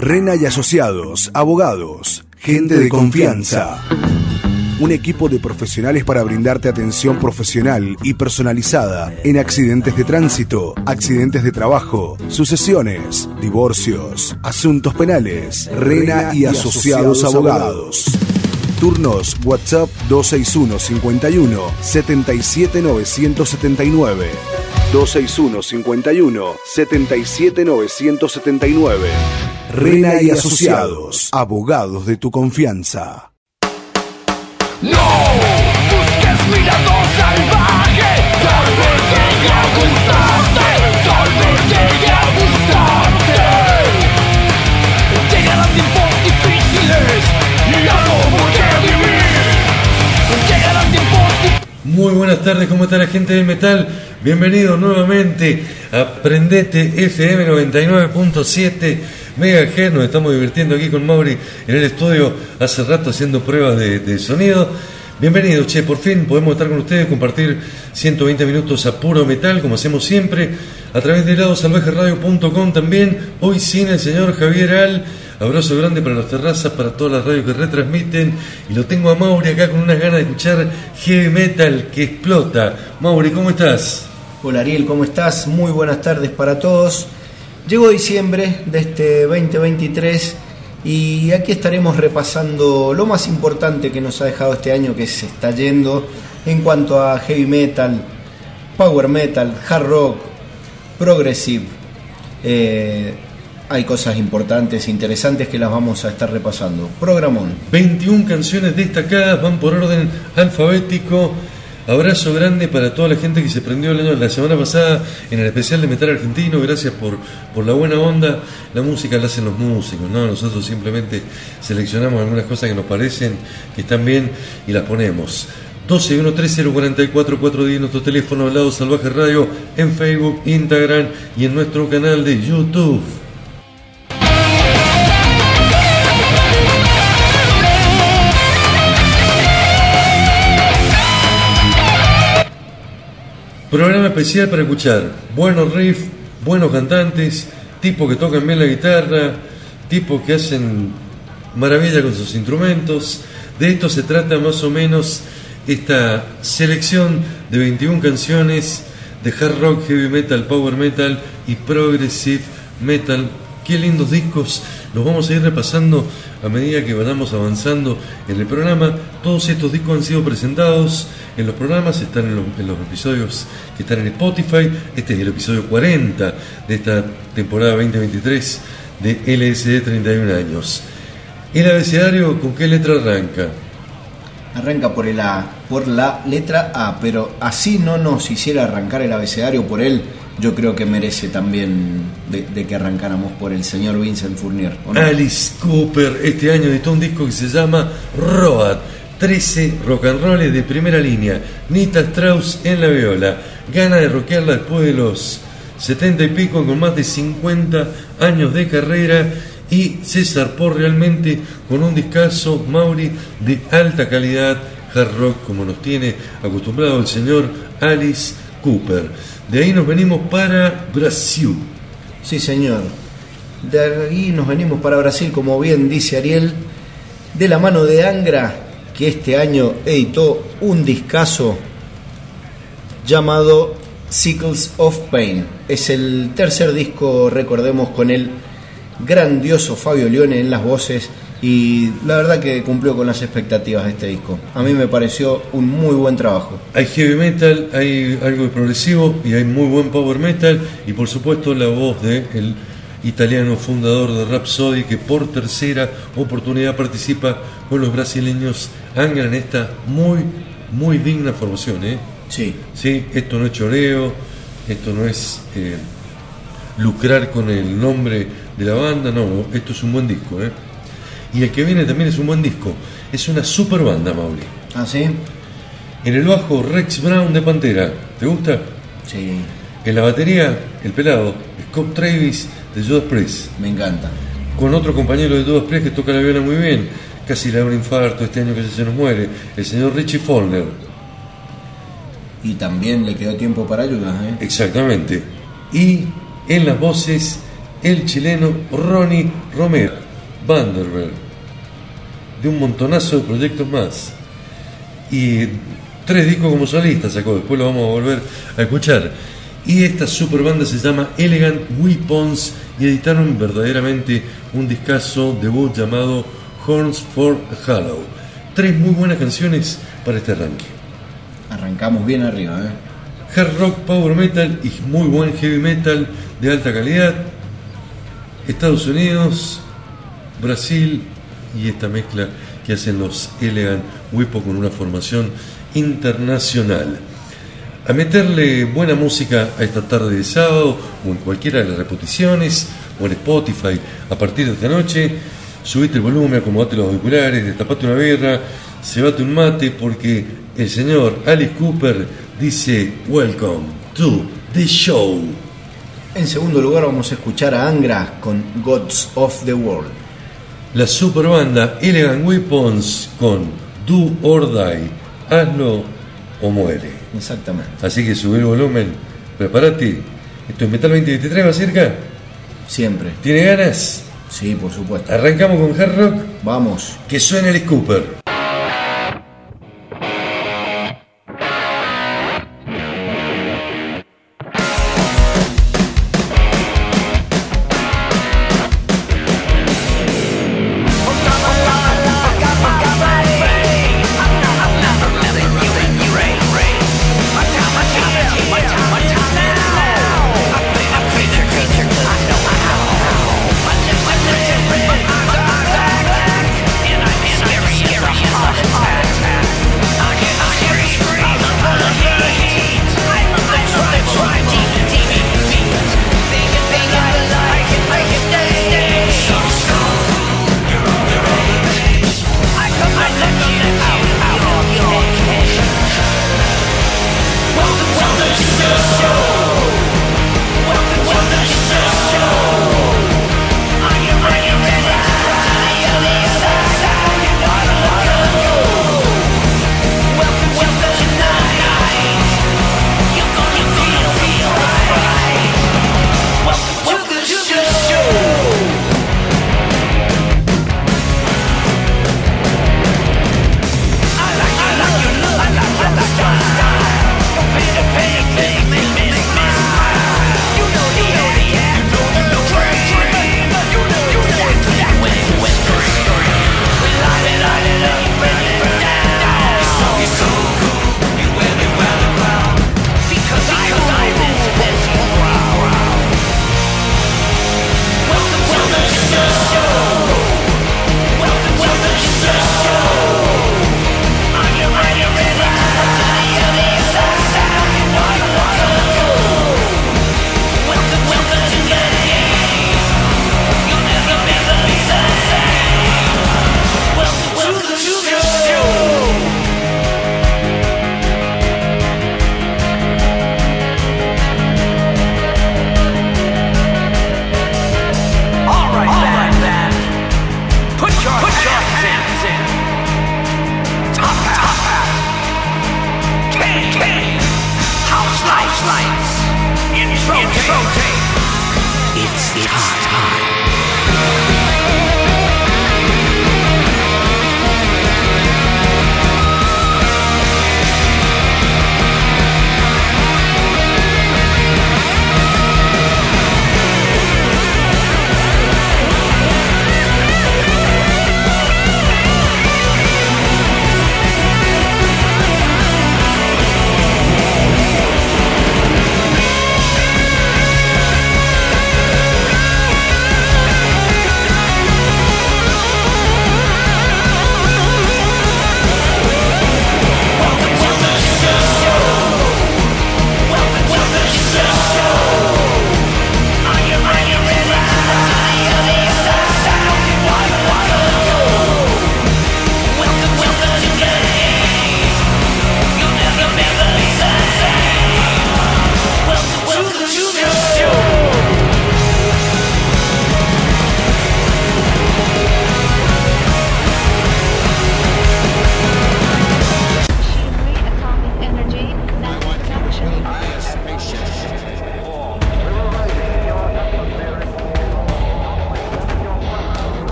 Rena y Asociados, abogados, gente de confianza. Un equipo de profesionales para brindarte atención profesional y personalizada en accidentes de tránsito, accidentes de trabajo, sucesiones, divorcios, asuntos penales. Rena y Asociados Abogados. Turnos WhatsApp 261 51 77 979. 261 51 77 979. Rena y Asociados, abogados de tu confianza. No busques mi lado salvaje, tal vez llegue a gustarte, tal vez llegue a gustarte. Llegarán tiempos difíciles y ya no por qué vivir. Llegarán tiempos difíciles. Muy buenas tardes, ¿cómo está la gente de metal? Bienvenido nuevamente a Prendete FM 99.7 MHz. Nos estamos divirtiendo aquí con Mauri en el estudio hace rato haciendo pruebas de, sonido. Bienvenido, che, por fin podemos estar con ustedes, compartir 120 minutos a puro metal, como hacemos siempre, a través de ladosalvajeradio.com también. Hoy sin el señor Javier Al. Abrazo grande para las terrazas, para todas las radios que retransmiten. Y lo tengo a Mauri acá con unas ganas de escuchar heavy metal que explota. Mauri, ¿cómo estás? Hola Ariel, ¿cómo estás? Muy buenas tardes para todos. Llegó diciembre de este 2023 y aquí estaremos repasando lo más importante que nos ha dejado este año que se está yendo en cuanto a heavy metal, power metal, hard rock, progressive. Eh, hay cosas importantes, interesantes que las vamos a estar repasando. Programón. 21 canciones destacadas, van por orden alfabético. Abrazo grande para toda la gente que se prendió el año, la semana pasada en el especial de Metal Argentino. Gracias por, por la buena onda. La música la hacen los músicos, ¿no? Nosotros simplemente seleccionamos algunas cosas que nos parecen que están bien y las ponemos. 12 130 44 410 nuestro teléfono al lado Salvaje Radio en Facebook, Instagram y en nuestro canal de YouTube. Programa especial para escuchar buenos riffs, buenos cantantes, tipos que tocan bien la guitarra, tipos que hacen maravilla con sus instrumentos. De esto se trata más o menos esta selección de 21 canciones de hard rock, heavy metal, power metal y progressive metal. Qué lindos discos. Los vamos a ir repasando a medida que vayamos avanzando en el programa. Todos estos discos han sido presentados en los programas, están en los, en los episodios que están en Spotify. Este es el episodio 40 de esta temporada 2023 de LSD 31 años. El abecedario, ¿con qué letra arranca? Arranca por, el A, por la letra A, pero así no nos hiciera arrancar el abecedario por él, yo creo que merece también de, que arrancáramos por el señor Vincent Fournier. Alice Cooper este año editó un disco que se llama Road. 13 rock and rolls de primera línea. Nita Strauss en la viola. Gana de rockearla después de los 70 y pico con más de 50 años de carrera. Y se zarpó realmente con un discazo Mauri de alta calidad hard rock como nos tiene acostumbrado el señor Alice Cooper. De ahí nos venimos para Brasil. Sí, señor. De ahí nos venimos para Brasil, como bien dice Ariel, de la mano de Angra, que este año editó un discazo llamado Sickles of Pain. Es el tercer disco, recordemos, con el grandioso Fabio Leone en las voces y la verdad que cumplió con las expectativas de este disco. A mí me pareció un muy buen trabajo. Hay heavy metal, hay algo de progresivo y hay muy buen power metal y por supuesto la voz del italiano fundador de Rhapsody que por tercera oportunidad participa con los brasileños Angra en esta muy muy digna formación, ¿eh? Sí. Sí, esto no es choreo, esto no es eh, lucrar con el nombre de la banda, no, esto es un buen disco, ¿eh? Y el que viene también es un buen disco. Es una super banda, Mauri. ¿Ah, sí? En el bajo, Rex Brown de Pantera. ¿Te gusta? Sí, En la batería, el pelado, Scott Travis de Judas Priest. me encanta. Con otro compañero de Judas Priest que toca la viola muy bien. Casi le da un infarto este año que se nos muere. El señor Richie Follner. Y también le quedó tiempo para ayudas, ¿eh? Exactamente. Y en las voces, el chileno Ronnie Romero, Vanderberg, de un montonazo de proyectos más. Y tres discos como solista sacó, después lo vamos a volver a escuchar. Y esta super banda se llama Elegant Weapons y editaron verdaderamente un discazo debut llamado Horns for Hollow. Tres muy buenas canciones para este arranque. Arrancamos bien arriba, ¿eh? hard rock, power metal y muy buen heavy metal de alta calidad. Estados Unidos, Brasil y esta mezcla que hacen los Elegant Wipo con una formación internacional. A meterle buena música a esta tarde de sábado o en cualquiera de las repeticiones o en Spotify a partir de esta noche. Subite el volumen, acomodate los auriculares, destapate una birra, cebate un mate porque el señor Alice Cooper dice Welcome to the show. En segundo lugar vamos a escuchar a Angra con Gods of the World. La super banda Elegant Weapons con Do or Die, hazlo o muere. Exactamente. Así que sube el volumen, prepárate. Esto es Metal 2023, ¿va cerca? Siempre. ¿Tiene ganas? Sí, por supuesto. Arrancamos con hard rock, Vamos. que suena el Cooper.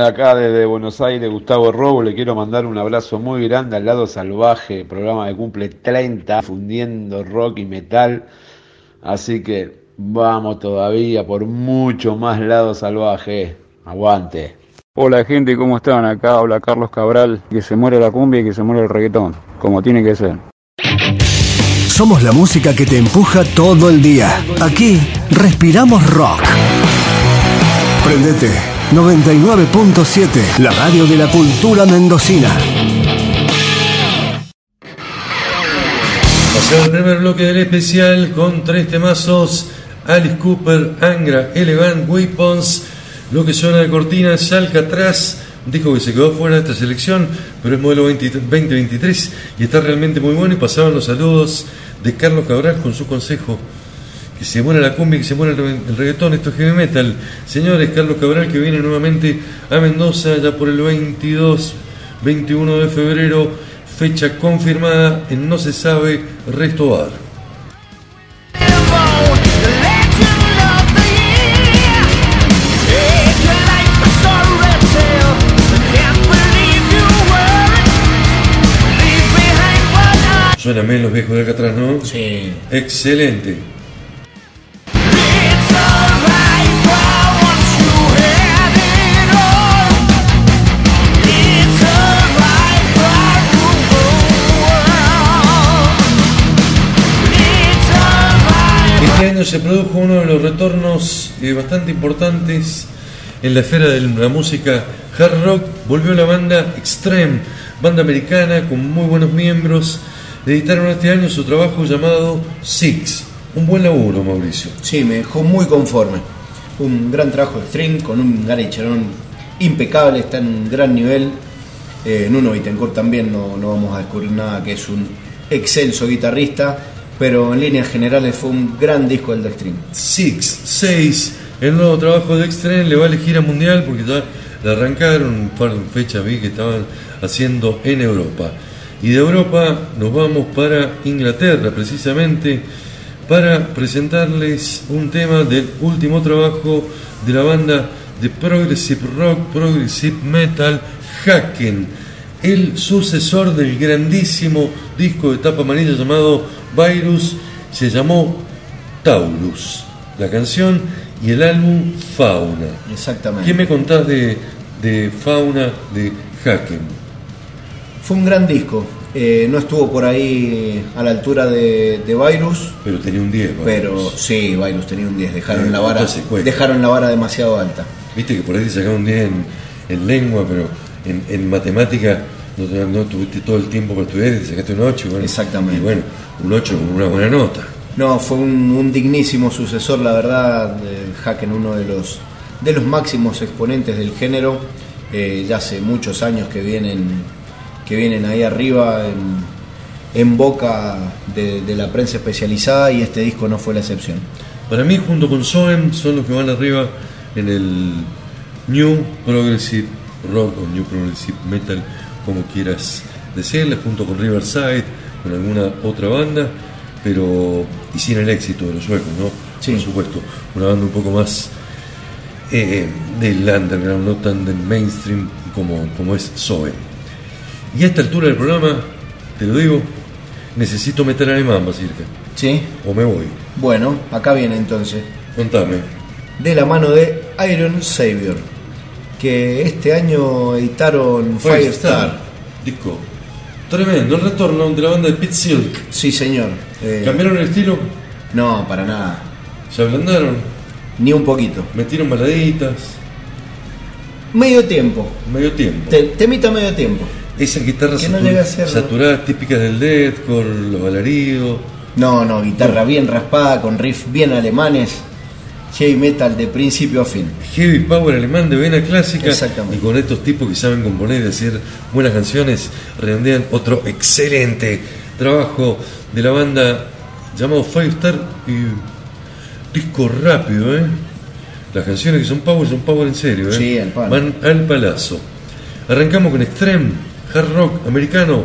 Hola, acá desde Buenos Aires, Gustavo Robo. Le quiero mandar un abrazo muy grande al lado salvaje, programa que cumple 30, fundiendo rock y metal. Así que vamos todavía por mucho más lado salvaje. Aguante. Hola gente, ¿cómo están? Acá habla Carlos Cabral, que se muere la cumbia y que se muere el reggaetón, como tiene que ser. Somos la música que te empuja todo el día. Aquí respiramos rock. Prendete 99.7, la radio de la cultura mendocina. Pasado el primer bloque del especial con tres temazos: Alice Cooper, Angra, Elegant Weapons. Lo que suena de cortina es Alcatraz. Dijo que se quedó fuera de esta selección, pero es modelo 20 2023 y está realmente muy bueno. Y pasaban los saludos de Carlos Cabral con su consejo: que se muera la cumbia, que se muera el, re- el reggaetón, esto es heavy metal. Señores, Carlos Cabral que viene nuevamente a Mendoza ya por el 22, 21 de febrero, fecha confirmada en No se sabe, Resto Bar. Suenan bien los viejos de acá atrás, ¿no? Sí. Excelente. Se produjo uno de los retornos eh, bastante importantes en la esfera de la música hard rock. Volvió la banda Extreme, banda americana con muy buenos miembros. Editaron este año su trabajo llamado Six. Un buen laburo, Mauricio. Sí, me dejó muy conforme. Un gran trabajo de string con un Gary Cherón impecable, está en un gran nivel. Eh, Nuno Bittencourt también no, no vamos a descubrir nada que es un excelso guitarrista, pero en líneas generales fue un gran disco el de String. Six, 6, el nuevo trabajo de Extreme le vale gira mundial porque ya la arrancaron un fechas vi que estaban haciendo en Europa. Y de Europa nos vamos para Inglaterra precisamente para presentarles un tema del último trabajo de la banda de Progressive Rock, Progressive Metal, Haken, el sucesor del grandísimo disco de tapa amarilla llamado Virus, se llamó Taurus, la canción y el álbum Fauna. Exactamente. ¿Qué me contás de, de Fauna de Haken? Fue un gran disco. Eh, no estuvo por ahí a la altura de, de Virus, Pero tenía un 10. Virus. pero sí, Virus tenía un 10. Dejaron Eh, la vara, dejaron la vara demasiado alta. Viste que por ahí te sacaron un 10 en, en lengua, pero en, en matemática no, no tuviste todo el tiempo para estudiar y te sacaste un 8. Bueno, Exactamente. Y bueno, un 8 con una buena nota. No, fue un, un dignísimo sucesor, la verdad, del Haken, uno de los, de los máximos exponentes del género. Eh, ya hace muchos años que vienen, que vienen ahí arriba en, en boca de, de la prensa especializada y este disco no fue la excepción. Para mí, junto con Soen, son los que van arriba en el New Progressive Rock o New Progressive Metal, como quieras decirle, junto con Riverside, con alguna otra banda, pero y sin el éxito de los suecos, ¿no? Sí. Por supuesto, una banda un poco más eh, del underground, no tan del mainstream como, como es Soen. Y a esta altura del programa, te lo digo, necesito meter alemán, Basirka, ¿Sí? o me voy. Bueno, acá viene entonces. Contame. De la mano de Iron Savior, que este año editaron Firestar. Disco. Tremendo, el retorno de la banda de Pit Silk. Sí, señor. Eh, ¿Cambiaron el estilo? no, para nada. ¿Se ablandaron? Ni un poquito. ¿Metieron baladitas? Medio tiempo. Medio tiempo. Te- temita medio tiempo. Esas guitarras no saturadas, típicas del deathcore, los alaridos. No, no, guitarra bien raspada, con riff bien alemanes. Heavy metal de principio a fin. Heavy power alemán de vena clásica. Exactamente. Y con estos tipos que saben componer y hacer buenas canciones, redondean otro excelente trabajo de la banda llamado Five Star y disco rápido, ¿eh? Las canciones que son power son power en serio, ¿eh? Sí, al palo. Van al palazo. Arrancamos con Extreme, hard rock americano,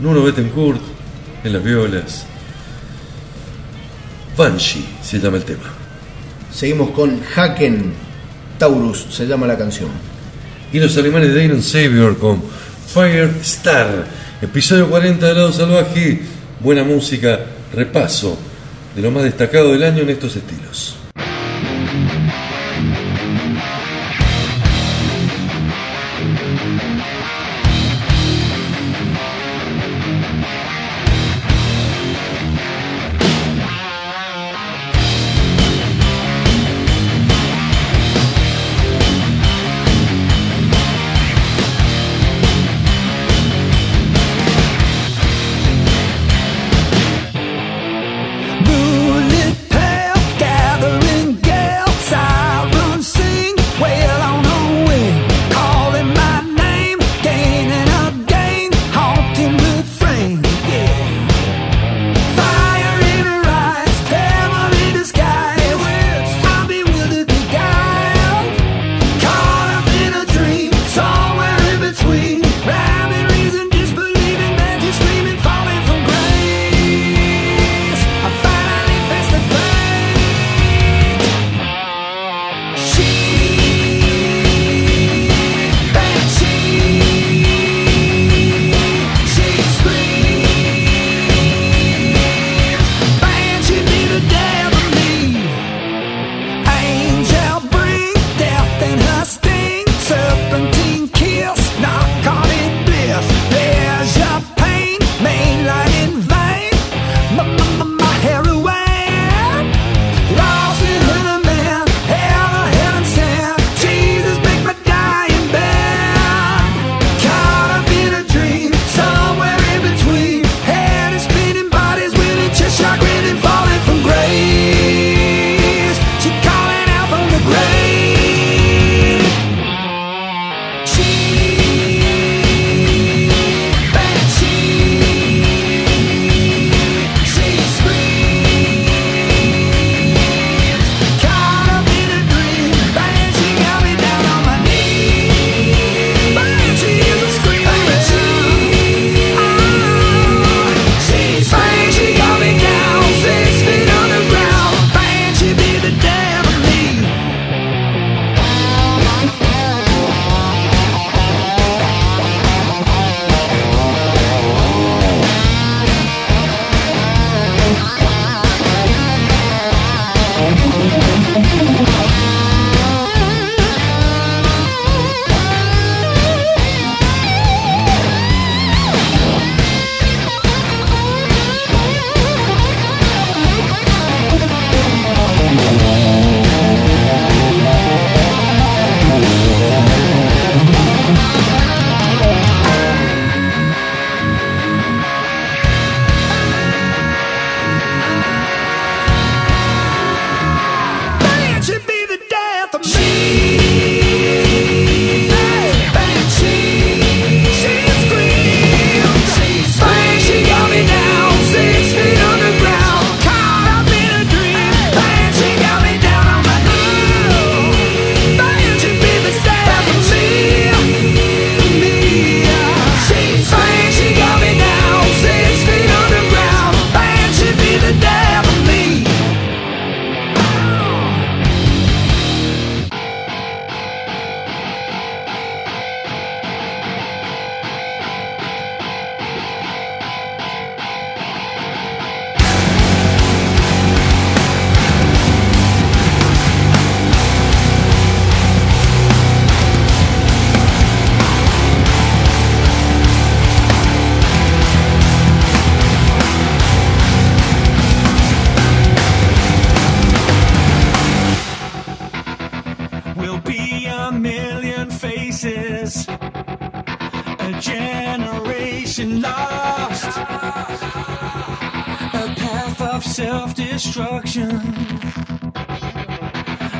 Nuno Bettencourt en las violas. Banshee se llama el tema. Seguimos con Haken Taurus, se llama la canción. Y los alemanes de Iron Savior con Firestar. Episodio 40 de Lado Salvaje. Buena música, repaso de lo más destacado del año en estos estilos.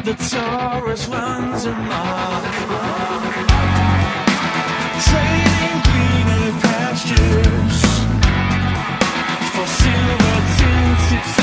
the Taurus runs a mark. Trading greener pastures for silver tinted.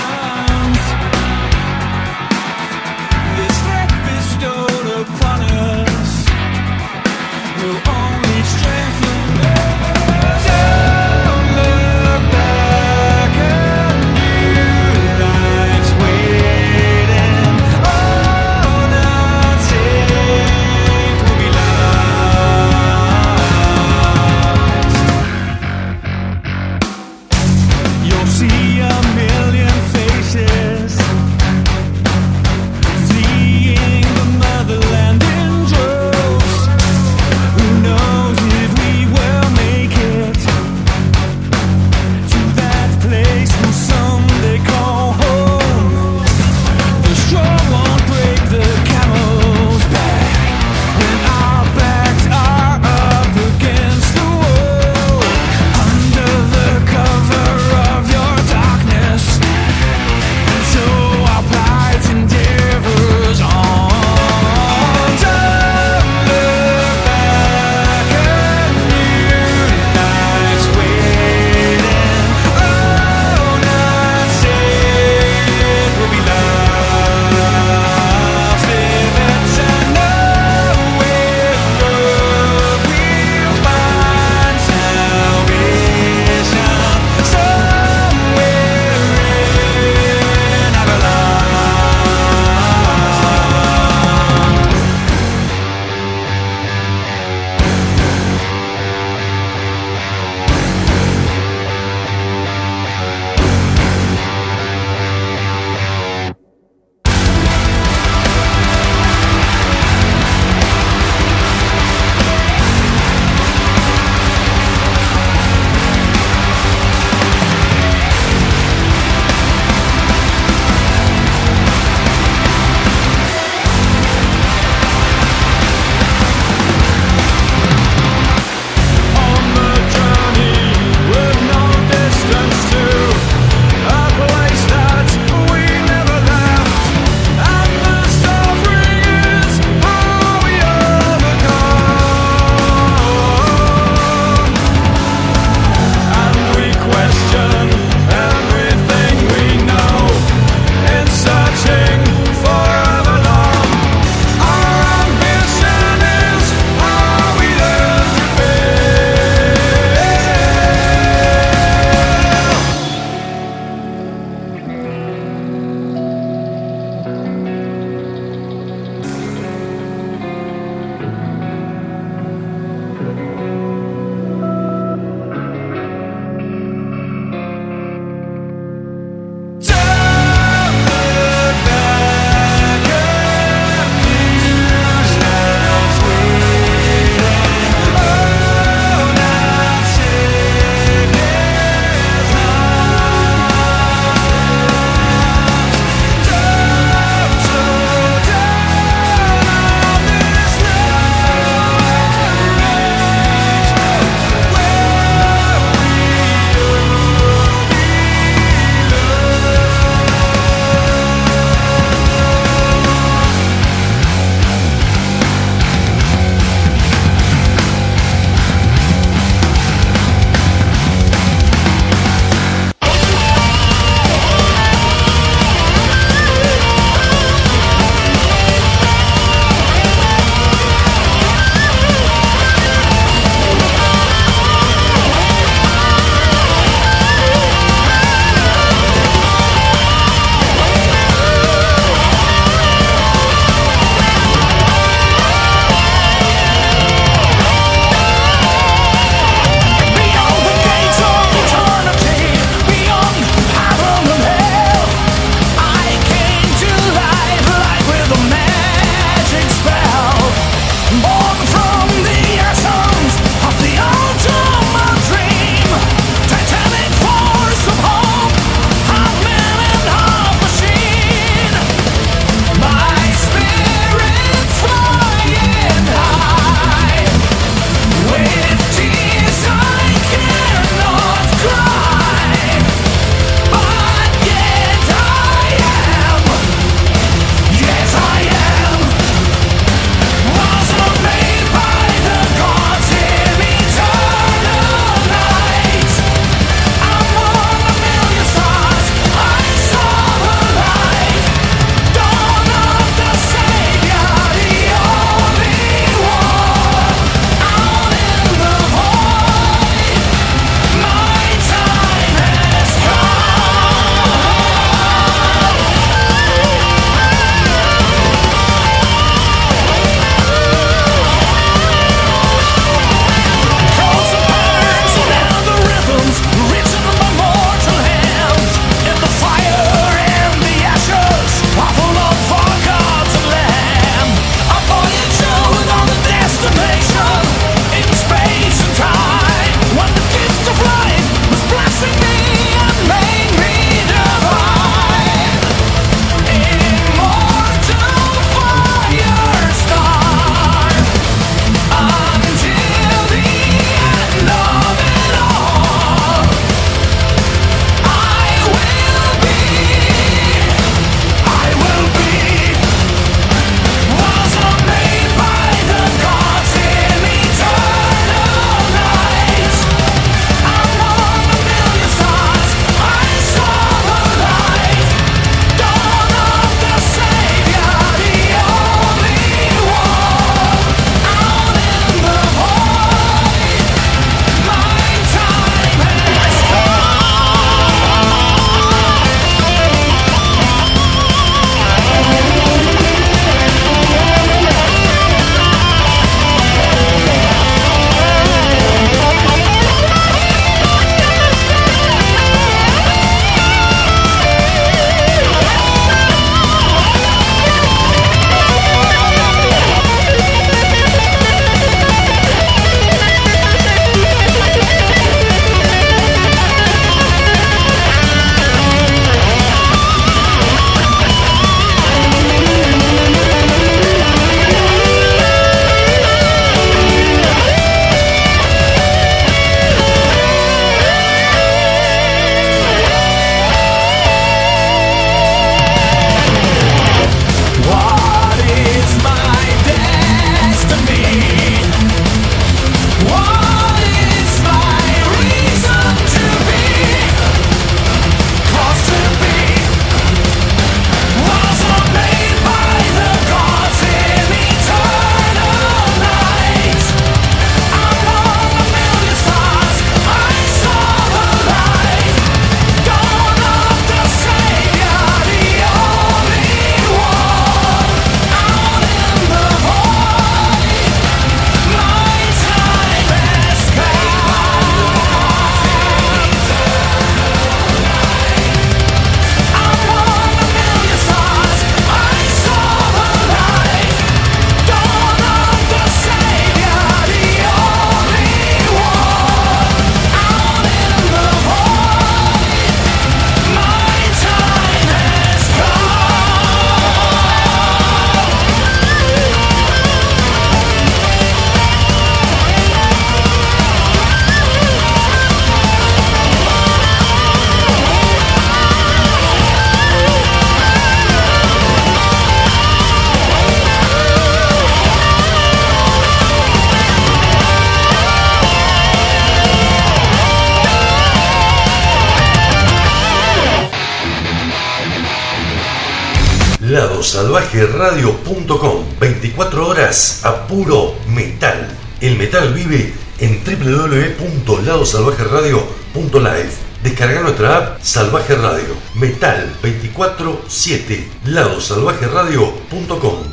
ladosalvajeradio.com 24 horas a puro metal. El metal vive en www.ladosalvajeradio.live. Descarga nuestra app Salvaje Radio. Metal 24-7. Ladosalvajeradio.com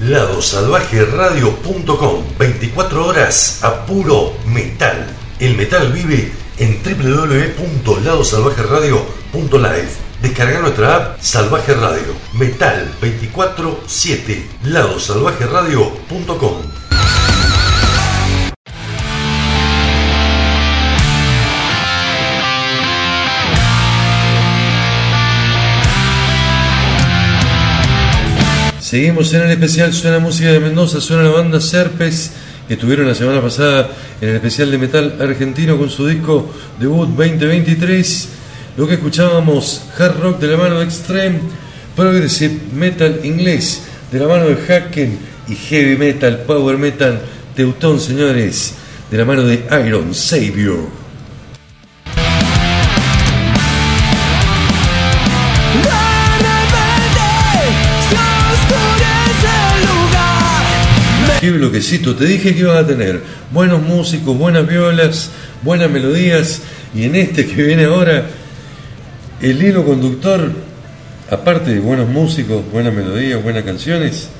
ladosalvajeradio.com 24 horas a puro metal. El metal vive en www.ladosalvajeradio.live. Descarga nuestra app Salvaje Radio. Metal 24-7. ladosalvajeradio.com Seguimos en el especial Suena Música de Mendoza, suena la banda Serpes, estuvieron la semana pasada en el especial de metal argentino con su disco debut 2023. Lo que escuchábamos, hard rock de la mano de Extreme, progressive metal inglés de la mano de Haken y heavy metal, power metal teutón, señores, de la mano de Iron Savior. Qué bloquecito, te dije que ibas a tener buenos músicos, buenas violas, buenas melodías y en este que viene ahora, el hilo conductor, aparte de buenos músicos, buenas melodías, buenas canciones,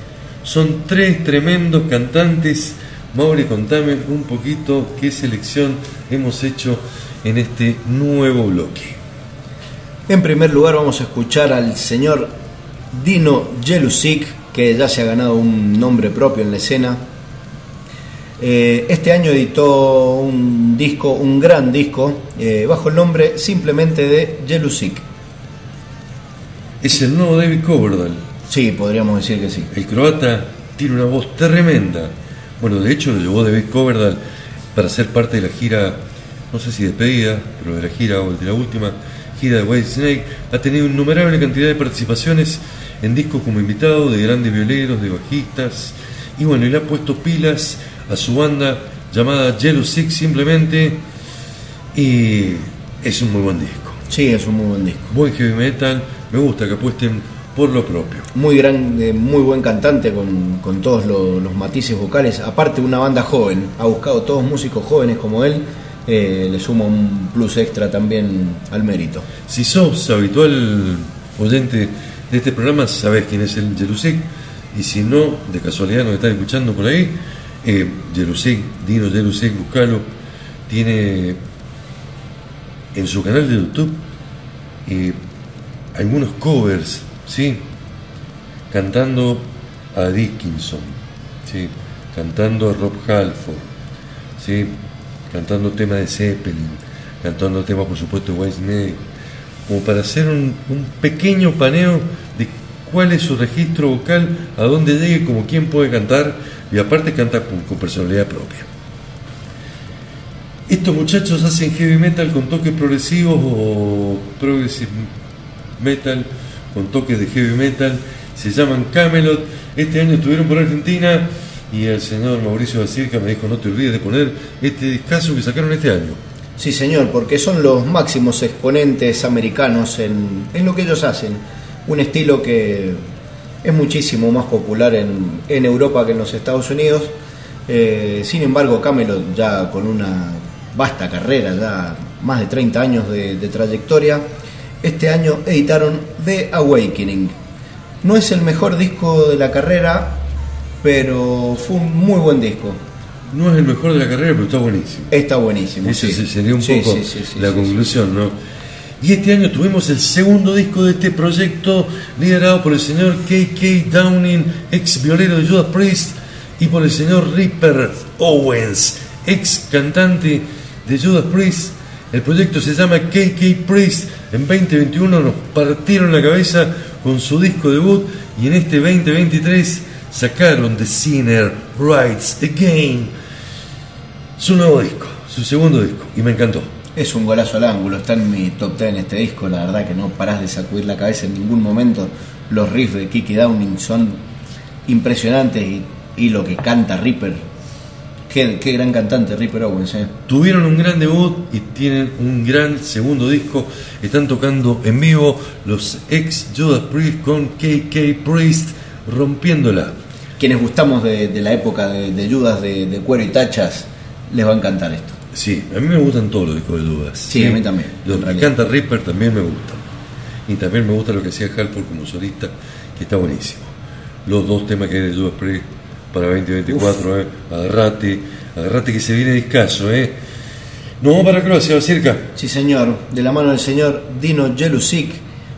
son tres tremendos cantantes. Mauri, contame un poquito qué selección hemos hecho en este nuevo bloque. En primer lugar vamos a escuchar al señor Dino Jelusic, que ya se ha ganado un nombre propio en la escena. Eh, este año editó un disco, un gran disco, eh, bajo el nombre simplemente de Jelusic. Es el nuevo David Coverdale. Sí, podríamos decir que sí. El croata tiene una voz tremenda. Bueno, de hecho lo llevó David Coverdale para ser parte de la gira, no sé si despedida, pero de la gira o de la última gira de White Snake. Ha tenido innumerable cantidad de participaciones en discos como invitado de grandes violeros, de bajistas. Y bueno, le ha puesto pilas a su banda llamada Yellow Six simplemente. Y es un muy buen disco. Sí, es un muy buen disco. Buen heavy metal. Me gusta que apuesten por lo propio. Muy grande, muy buen cantante con, con todos lo- los matices vocales. Aparte, una banda joven. Ha buscado todos músicos jóvenes como él. eh, le suma un plus extra también al mérito. Si sos habitual oyente de este programa, sabés quién es el Jerusic. Y si no, de casualidad nos están escuchando por ahí, eh, Jerusic, Dino Jerusic, buscalo. Tiene en su canal de YouTube eh, algunos covers, ¿sí? Cantando a Dickinson, ¿sí? Cantando a Rob Halford, ¿sí? Cantando temas de Zeppelin, cantando temas, por supuesto, de Whitesnake, como para hacer un, pequeño paneo de cuál es su registro vocal, a dónde llegue, como quién puede cantar, y aparte canta con, con personalidad propia. Estos muchachos hacen heavy metal con toques progresivos o progressive metal con toques de heavy metal. Se llaman Camelot. Este año estuvieron por Argentina y el señor Mauricio Bacirca me dijo no te olvides de poner este discazo que sacaron este año. Sí, señor, porque son los máximos exponentes americanos en, en lo que ellos hacen. Un estilo que es muchísimo más popular en, en Europa que en los Estados Unidos. Eh, sin embargo, Camelot ya con una vasta carrera, ya más de 30 años de, de trayectoria, este año editaron The Awakening. No es el mejor disco de la carrera, pero fue un muy buen disco. No es el mejor de la carrera, pero está buenísimo. Está buenísimo. Eso sí. sería un Sí, poco sí, la conclusión, ¿no? Y este año tuvimos el segundo disco de este proyecto, liderado por el señor KK Downing, ex violero de Judas Priest, y por el señor Ripper Owens, ex cantante de Judas Priest. El proyecto se llama KK Priest. En 2021 nos partieron la cabeza con su disco debut y en este 2023 sacaron The Sinner Rides Again, su nuevo disco, su segundo disco, y me encantó. Es un golazo al ángulo, está en mi top 10 este disco, la verdad que no parás de sacudir la cabeza en ningún momento. Los riffs de Kiki Downing son impresionantes y, y lo que canta Ripper, Qué, qué gran cantante Ripper Owens, ¿eh? Tuvieron un gran debut y tienen un gran segundo disco. Están tocando en vivo los ex Judas Priest con KK Priest rompiéndola. Quienes gustamos de, de la época de, de Judas de, de cuero y tachas, les va a encantar esto. Sí, a mí me gustan todos los discos de Judas. Sí, a mí también, Los que canta Ripper también me gustan. Y también me gusta lo que hacía Halford como solista, que está buenísimo. Los dos temas que hay de Judas Priest para 2024, eh. agarrate, agarrate que se viene discaso, ¿eh? Nos vamos para Croacia, cerca. Sí, señor, de la mano del señor Dino Jelusic,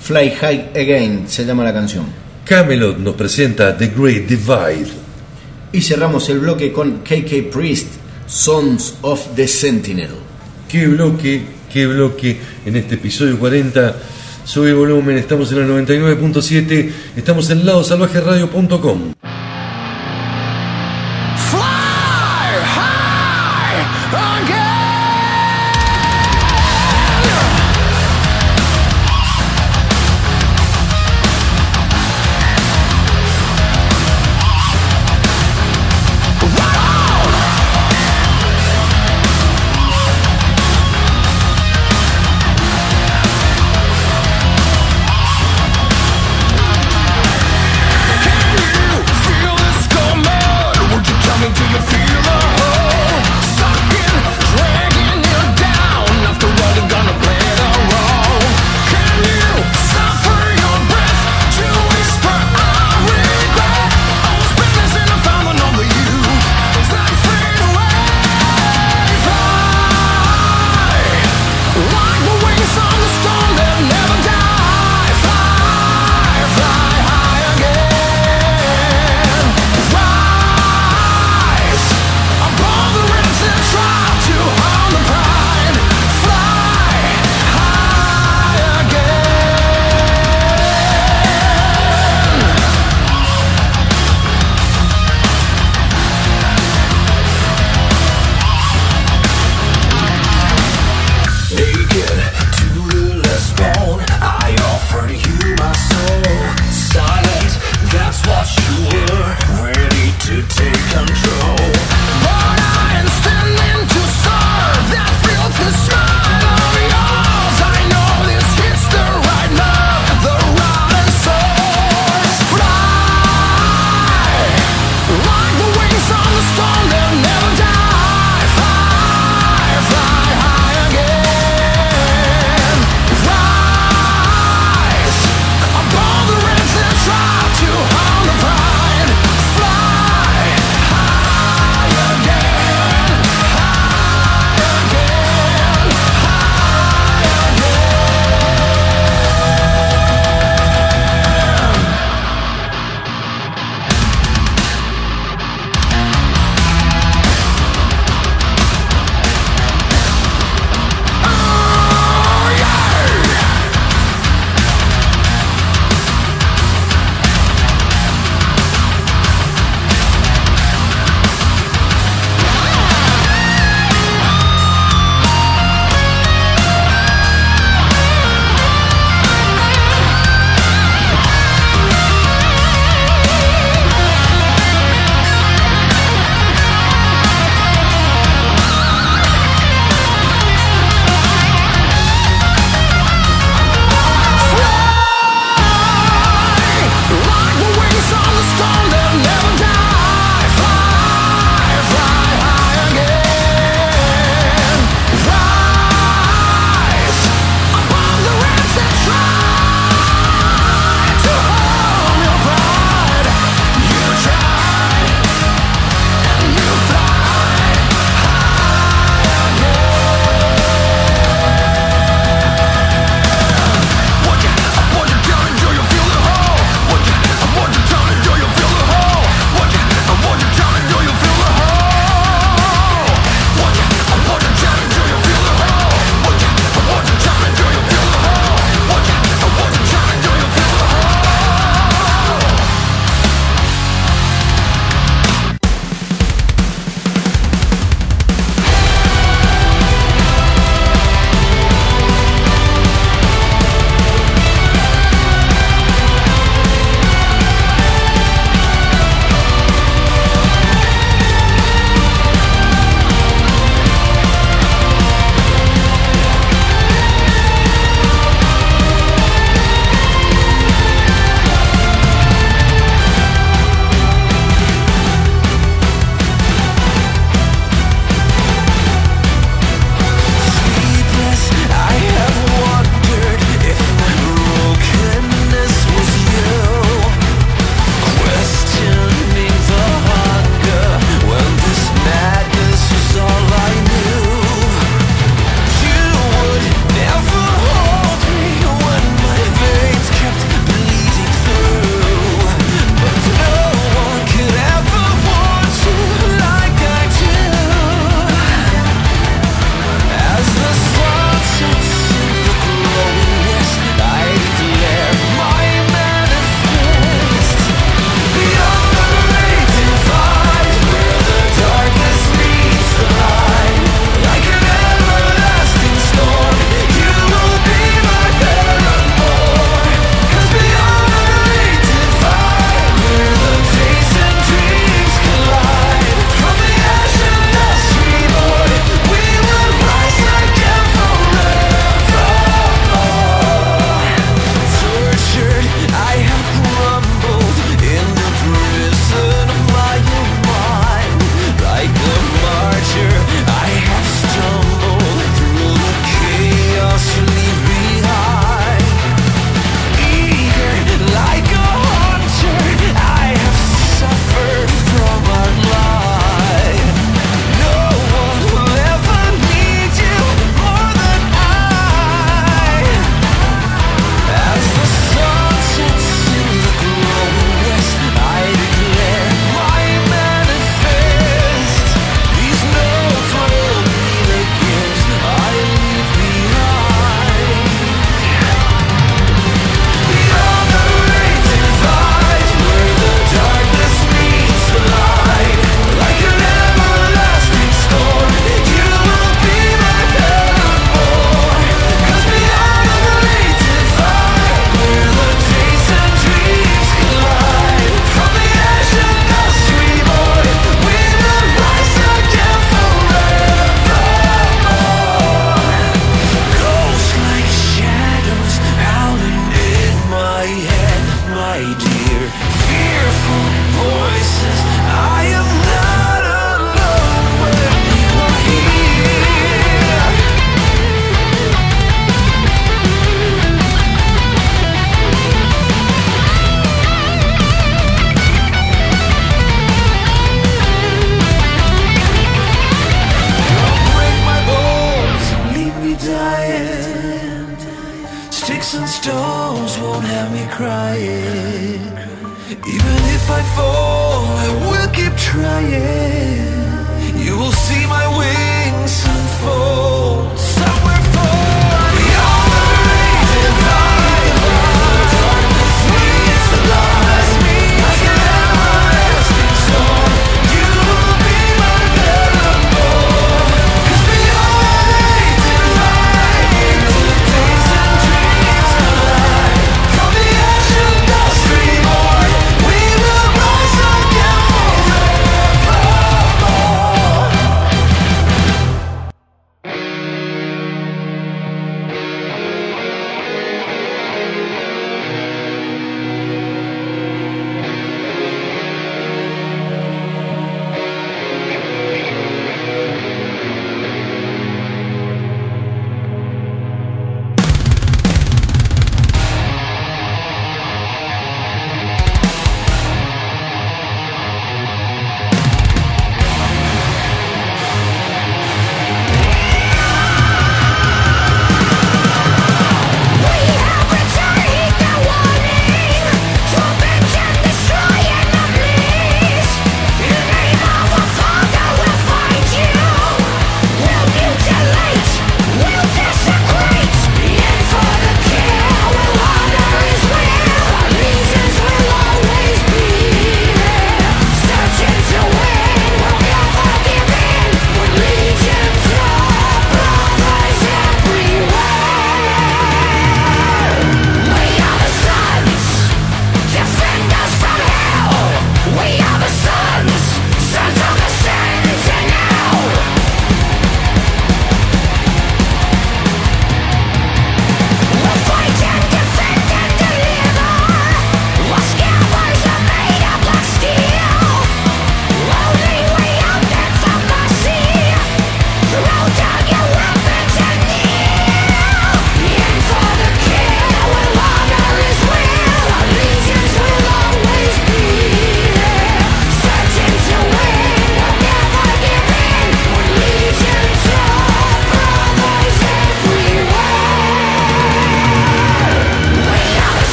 Fly High Again se llama la canción. Camelot nos presenta The Great Divide. Y cerramos el bloque con KK Priest, Sons of the Sentinel. Qué bloque, qué bloque en este episodio 40. Sube el volumen, estamos en el 99.7, estamos en ladosalvajeradio.com.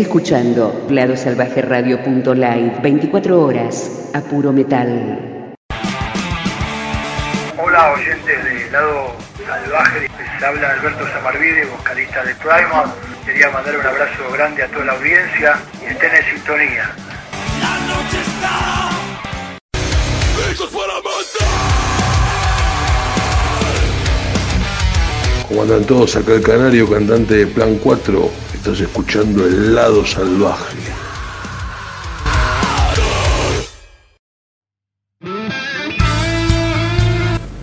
escuchando ladosalvajeradio.live 24 horas a puro metal. Hola oyentes de lado salvaje, les habla Alberto Samarvide, vocalista de Primal. Quería mandar un abrazo grande a toda la audiencia y estén en sintonía. ¿Cómo andan todos? Acá el Canario, cantante de Plan 4. Estás escuchando El Lado Salvaje.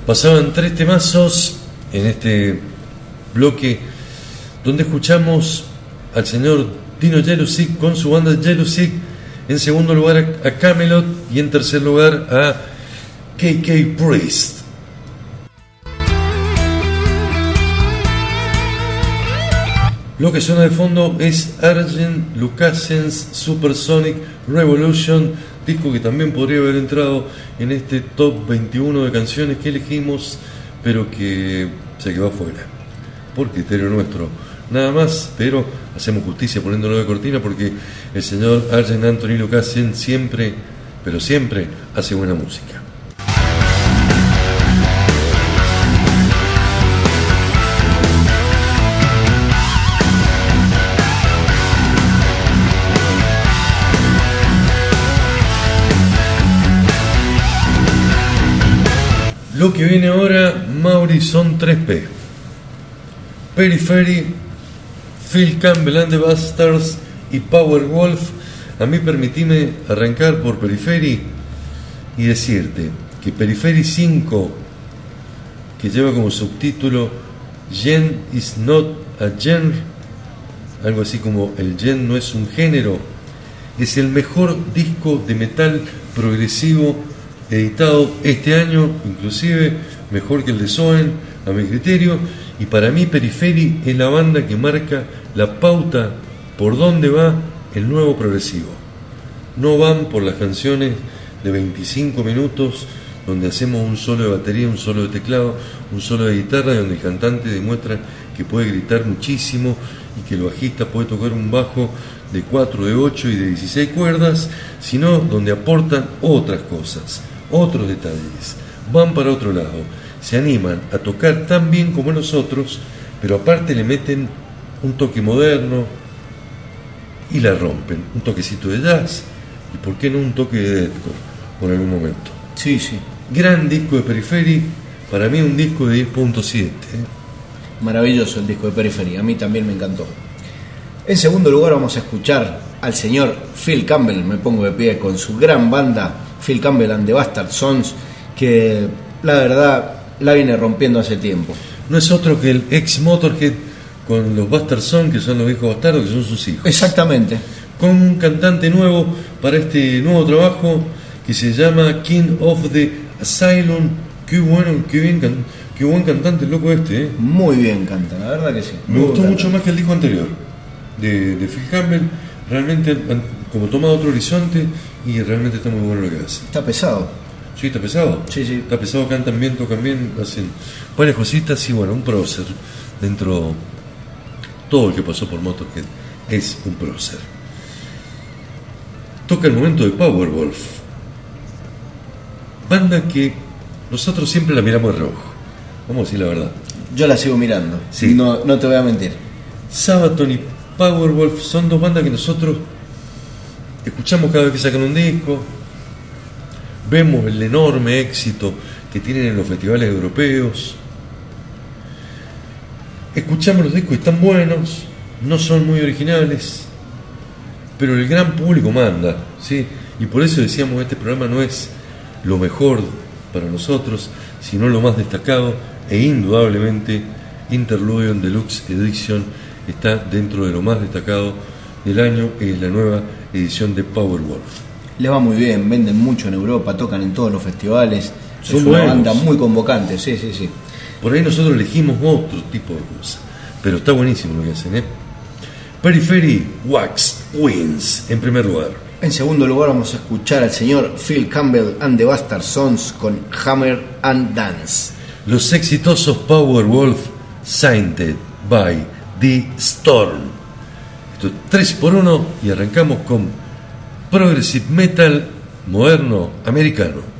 Pasaban tres temazos en este bloque donde escuchamos al señor Dino Jelusic con su banda Jelusic, en segundo lugar a Camelot y en tercer lugar a KK Priest. Lo que suena de fondo es Argent Lucasen's Supersonic Revolution, disco que también podría haber entrado en este top 21 de canciones que elegimos, pero que se quedó afuera, por criterio nuestro. Nada más, pero hacemos justicia poniéndolo de cortina porque el señor Argent Anthony Lucasen siempre, pero siempre hace buena música. Lo que viene ahora, Mauri, son 3P. Periphery, Phil Campbell and the Bastards y Power Wolf. A mí permitime arrancar por Periphery y decirte que Periphery 5, que lleva como subtítulo Gen is not a genre, algo así como el gen no es un género, es el mejor disco de metal progresivo editado este año, inclusive mejor que el de Soen, a mi criterio, y para mí Periferi es la banda que marca la pauta por dónde va el nuevo progresivo. No van por las canciones de 25 minutos donde hacemos un solo de batería, un solo de teclado, un solo de guitarra, donde el cantante demuestra que puede gritar muchísimo y que el bajista puede tocar un bajo de 4, de 8 y de 16 cuerdas, sino donde aportan otras cosas, otros detalles, van para otro lado, se animan a tocar tan bien como nosotros, pero aparte le meten un toque moderno y la rompen, un toquecito de jazz y por qué no un toque de deathcore por algún momento. Sí, sí. Gran disco de Periferi, para mí un disco de 10.7. ¿eh? Maravilloso el disco de Periferia, a mí también me encantó. En segundo lugar vamos a escuchar al señor Phil Campbell, me pongo de pie con su gran banda Phil Campbell and the Bastard Sons, que la verdad la viene rompiendo hace tiempo. No es otro que el ex Motorhead con los Bastard Sons, que son los hijos bastardos, que son sus hijos. Exactamente. Con un cantante nuevo para este nuevo trabajo que se llama King of the Asylum. Qué bueno, qué bien, can- qué buen cantante el loco este, ¿eh? Muy bien canta, la verdad que sí. Me gustó mucho más que el disco anterior de, de Phil Campbell. Realmente, como toma otro horizonte y realmente está muy bueno lo que hace. Está pesado. Sí, está pesado. Sí, sí. Está pesado, cantan bien, tocan bien, hacen varias cositas y bueno, un prócer. Dentro, todo el que pasó por Motorhead es un prócer. Toca el momento de Powerwolf. Banda que nosotros siempre la miramos de rojo. Vamos a decir la verdad. Yo la sigo mirando. Sí. No, no te voy a mentir. Sabaton y Powerwolf son dos bandas que nosotros escuchamos cada vez que sacan un disco, vemos el enorme éxito que tienen en los festivales europeos, escuchamos los discos y están buenos, no son muy originales, pero el gran público manda, ¿sí? Y por eso decíamos este programa no es lo mejor para nosotros, sino lo más destacado e indudablemente Interludium Deluxe Edition está dentro de lo más destacado del año, es la nueva edición de Powerwolf. Le va muy bien, venden mucho en Europa, tocan en todos los festivales. Son es una buenos. banda muy convocante, sí, sí, sí. Por ahí nosotros elegimos otro tipo de cosas, pero está buenísimo lo que hacen, ¿eh? Periphery Wax Wins, en primer lugar. En segundo lugar vamos a escuchar al señor Phil Campbell and the Bastard Sons con Hammer and Dance. Los exitosos Powerwolf Sainted by the Storm. Esto es 3 por 1 y arrancamos con Progressive Metal moderno americano.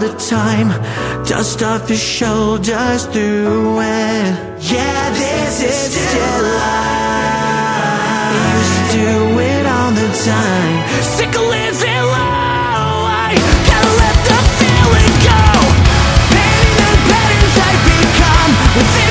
the time Dust off your shoulders through it Yeah, this is still life used to do it all the time. Sick of living low. I gotta let the feeling go. I become Within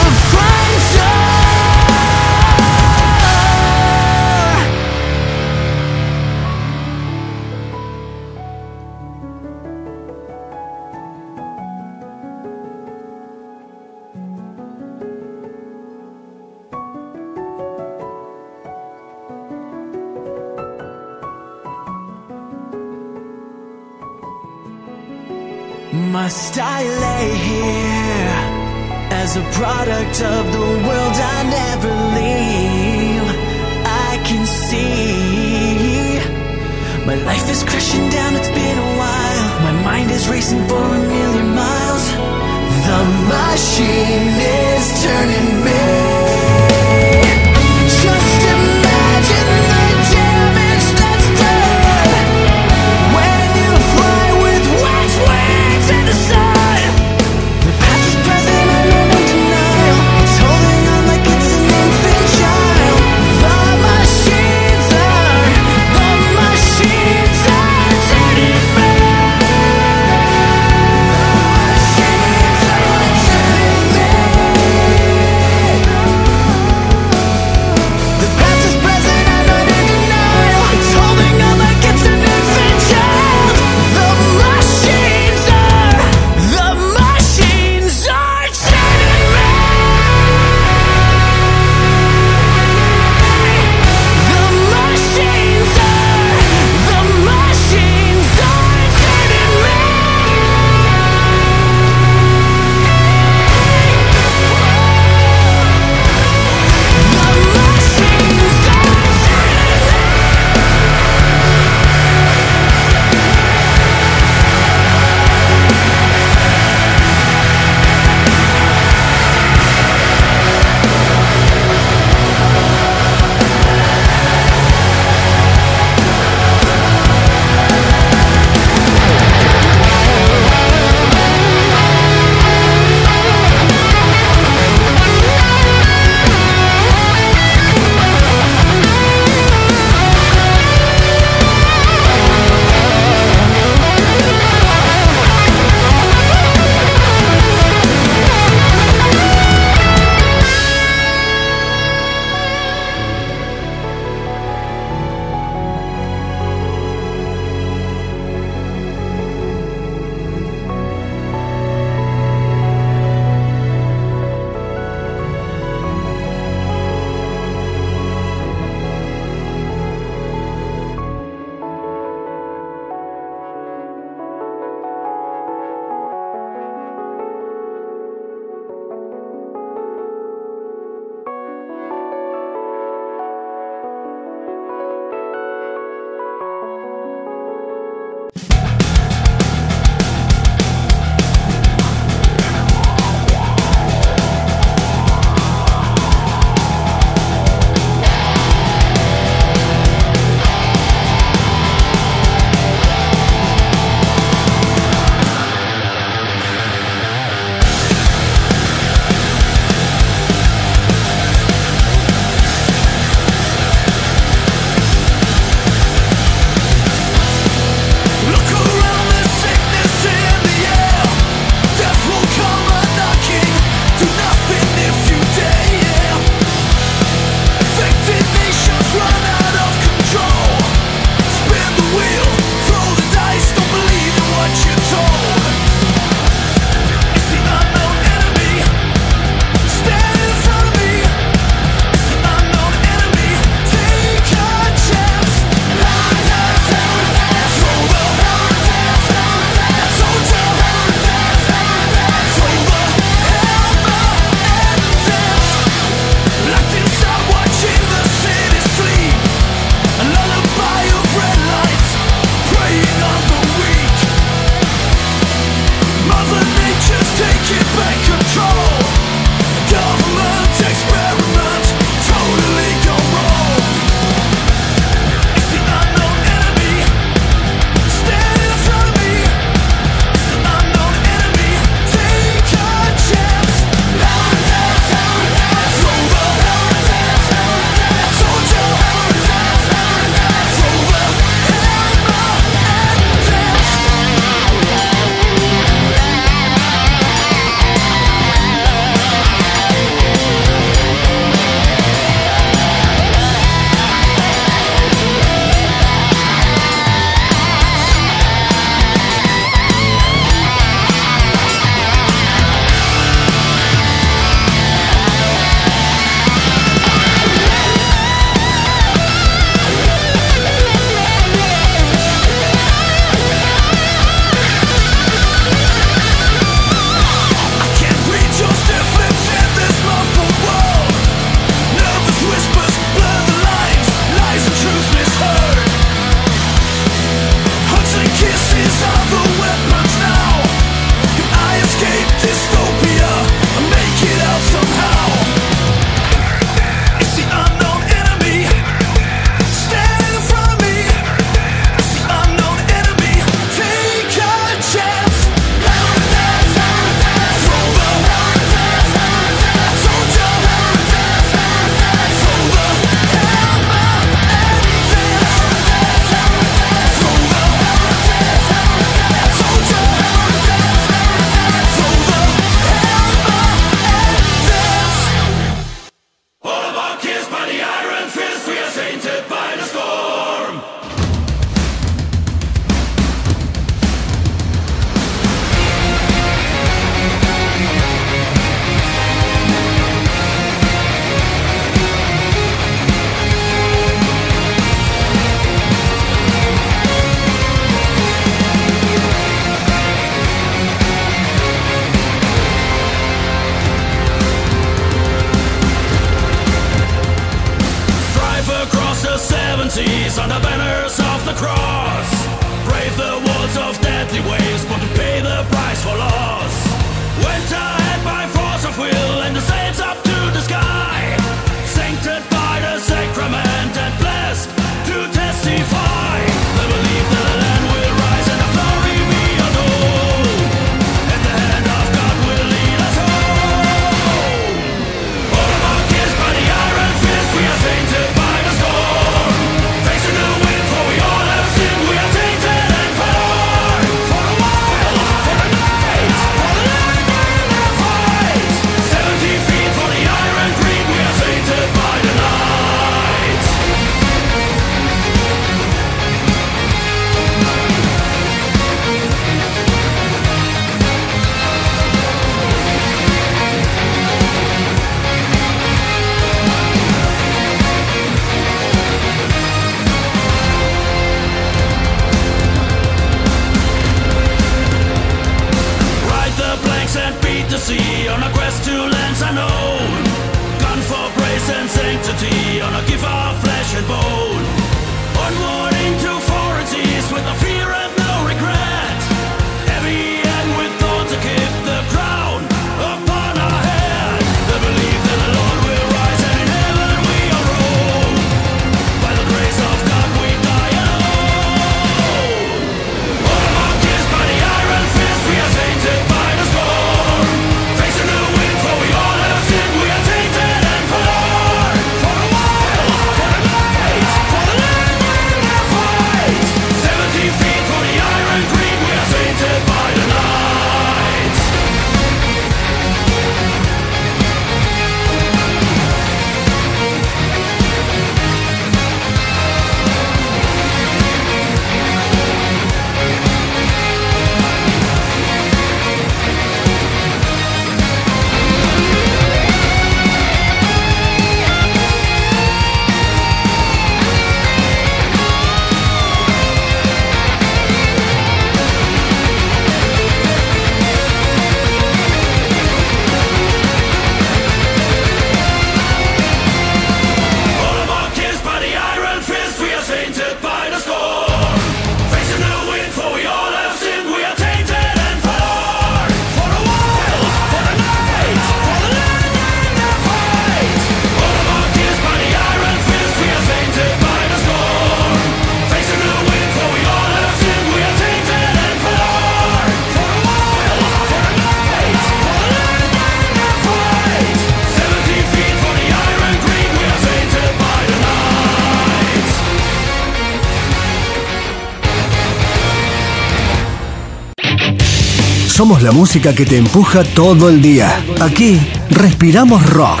La música que te empuja todo el día. Aquí respiramos rock.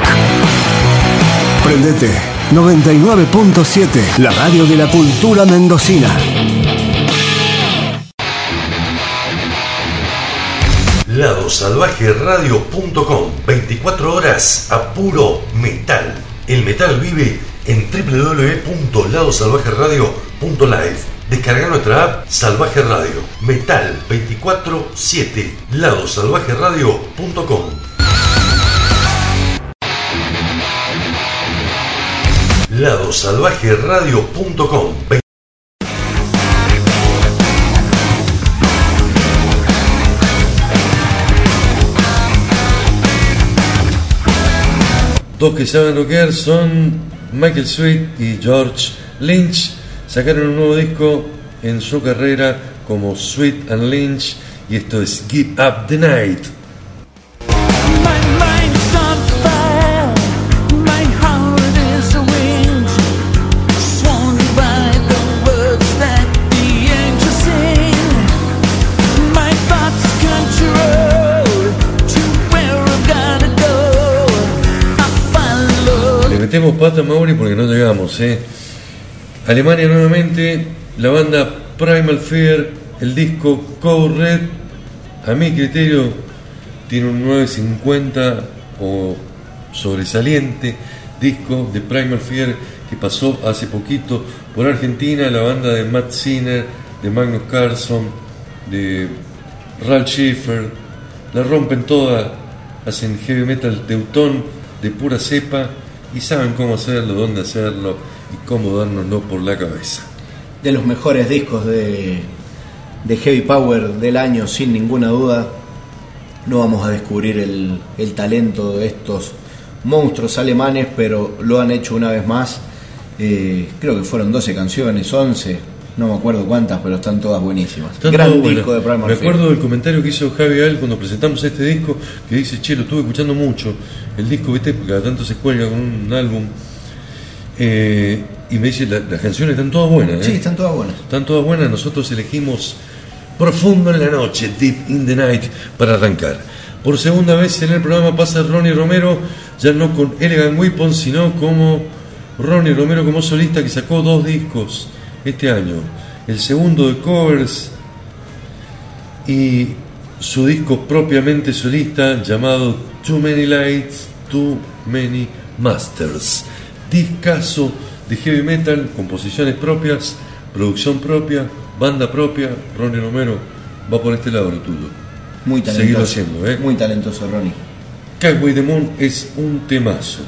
Prendete 99.7, la radio de la cultura mendocina. Ladosalvajeradio.com 24 horas a puro metal. El metal vive en www.ladosalvajeradio.live Descargalo nuestra app Salvaje Radio. Metal 24-7. Ladosalvajeradio.com. Ladosalvajeradio.com. Dos que saben lo que son Michael Sweet y George Lynch Sacaron un nuevo disco en su carrera como Sweet and Lynch y esto es Give Up the Night. Le metemos pata, a Mauri, porque no llegamos, ¿eh? Alemania nuevamente, la banda Primal Fear, el disco Code Red, a mi criterio tiene un 950 o sobresaliente disco de Primal Fear que pasó hace poquito por Argentina, la banda de Matt Sinner, de Magnus Carlson, de Ralph Schiffer, la rompen toda, hacen heavy metal teutón de pura cepa y saben cómo hacerlo, dónde hacerlo y cómo dárnoslo por la cabeza. De los mejores discos de, de Heavy Power del año, sin ninguna duda. No vamos a descubrir el, el talento de estos monstruos alemanes, pero lo han hecho una vez más. Eh, creo que fueron 12 canciones, 11, no me acuerdo cuántas, pero están todas buenísimas. Están Gran buenas. disco de Primal Me Fear. acuerdo del comentario que hizo Javi Al cuando presentamos este disco, que dice, che, lo estuve escuchando mucho, el disco, viste, cada tanto se cuelga con un álbum, Eh, y me dice, "La- las canciones están todas buenas, ¿eh? Sí, están todas buenas. Están todas buenas, nosotros elegimos Profundo en la Noche, Deep in the Night, para arrancar. Por segunda vez en el programa pasa Ronnie Romero, ya no con Elegant Weapon, sino como Ronnie Romero como solista que sacó dos discos este año. El segundo de covers y su disco propiamente solista llamado Too Many Lights, Too Many Masters. Discaso de heavy metal, composiciones propias, producción propia, banda propia. Ronnie Romero va por este lado lo tuyo. Muy Seguirlo talentoso. haciendo, ¿eh? Muy talentoso, Ronnie. Cagway the Moon es un temazo.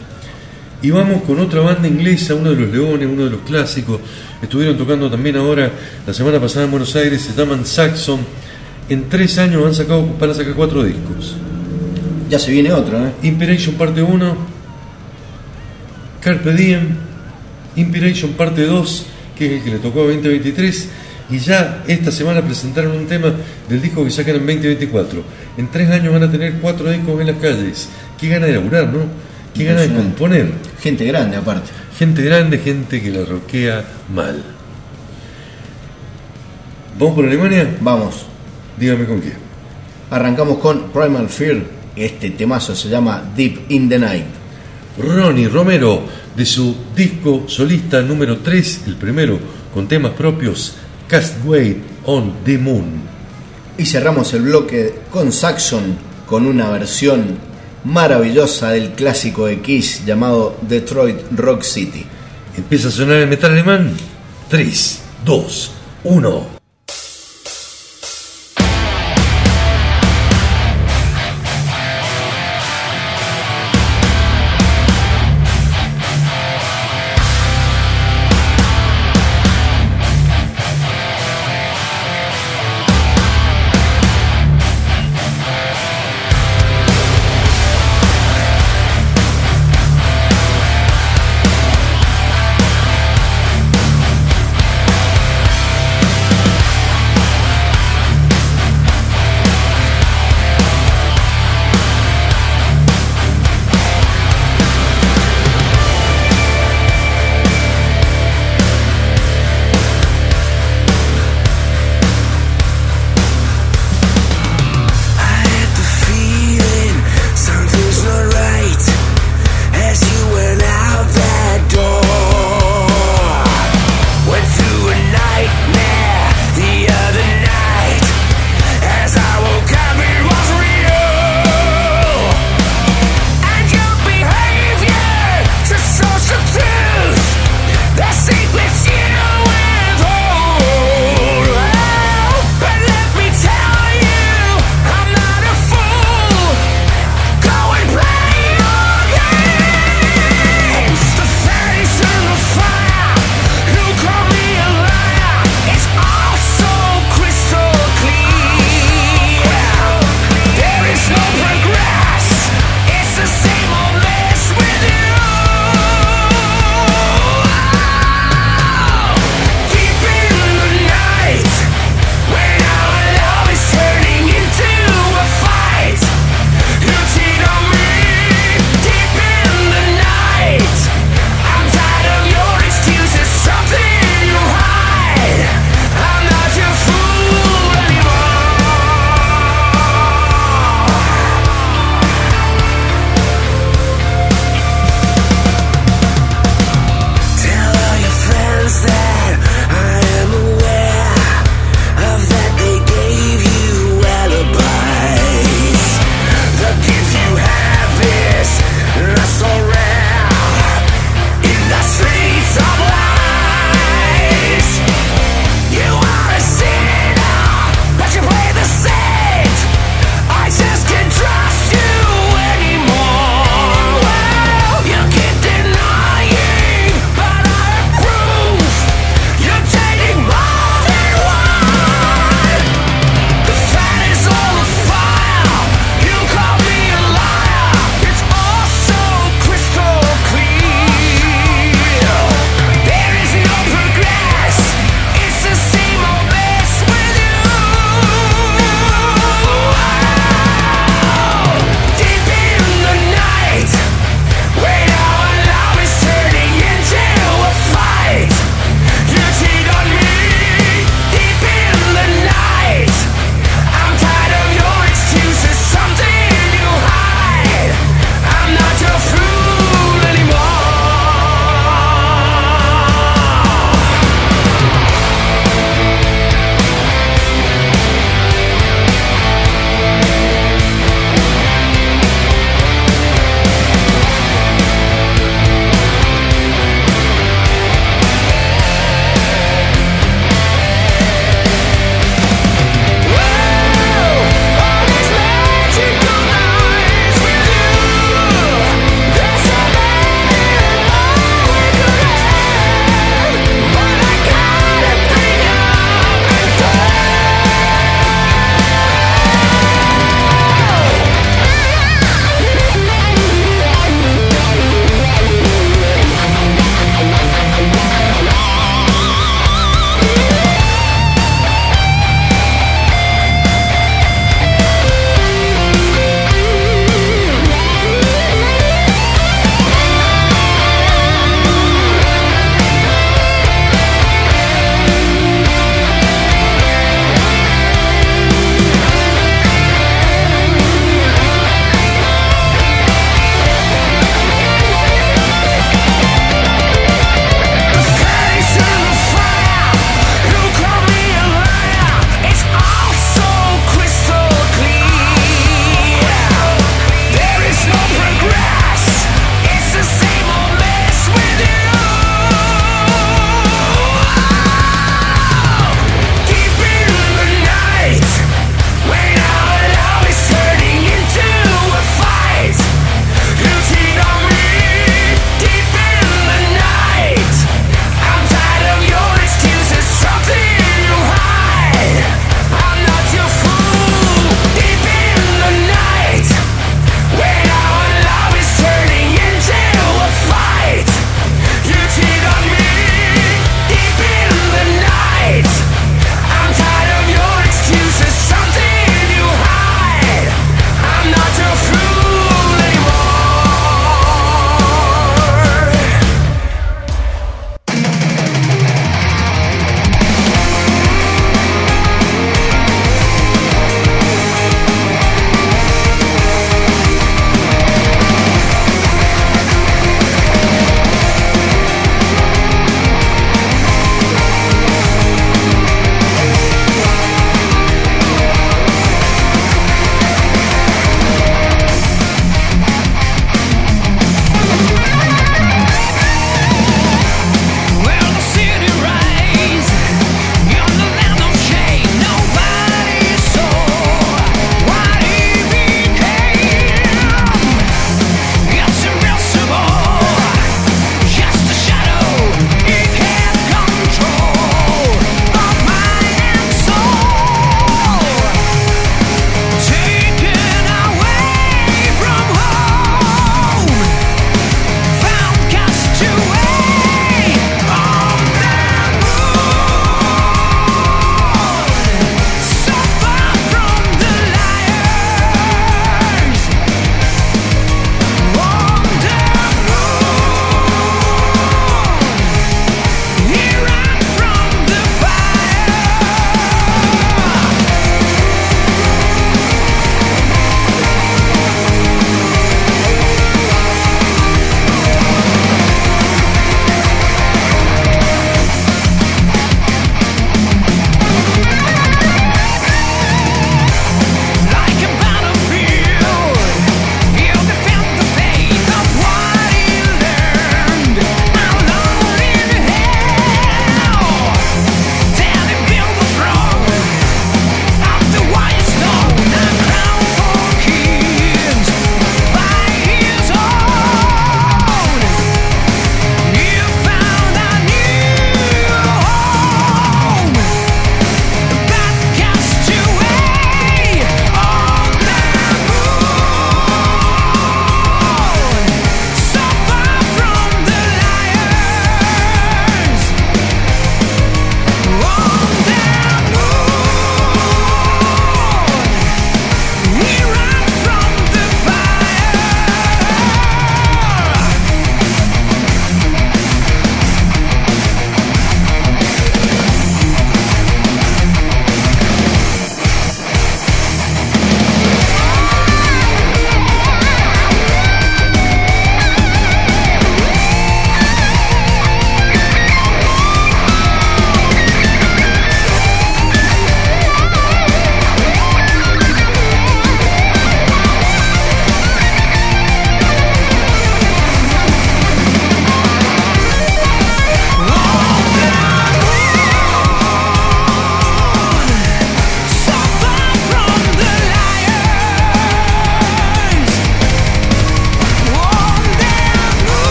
Y vamos con otra banda inglesa, uno de los leones, uno de los clásicos. Estuvieron tocando también ahora, la semana pasada en Buenos Aires, se llaman Saxon. En tres años han sacado, van a sacar cuatro discos. Ya se viene otro, ¿eh? Inspiration parte 1, Carpe Diem, Inspiration parte 2, que es el que le tocó a 2023, y ya esta semana presentaron un tema del disco que sacan en 2024. En tres años van a tener cuatro discos en las calles. Qué gana de laburar, ¿no? Qué gana de componer. Gente grande, aparte. Gente grande, gente que la roquea mal. ¿Vamos por Alemania? Vamos. Dígame con qué. Arrancamos con Primal Fear. Este temazo se llama Deep in the Night. Ronnie Romero, de su disco solista número 3, el primero con temas propios, Castway on the Moon. Y cerramos el bloque con Saxon con una versión maravillosa del clásico de Kiss llamado Detroit Rock City. Empieza a sonar el metal alemán. 3, 2, 1.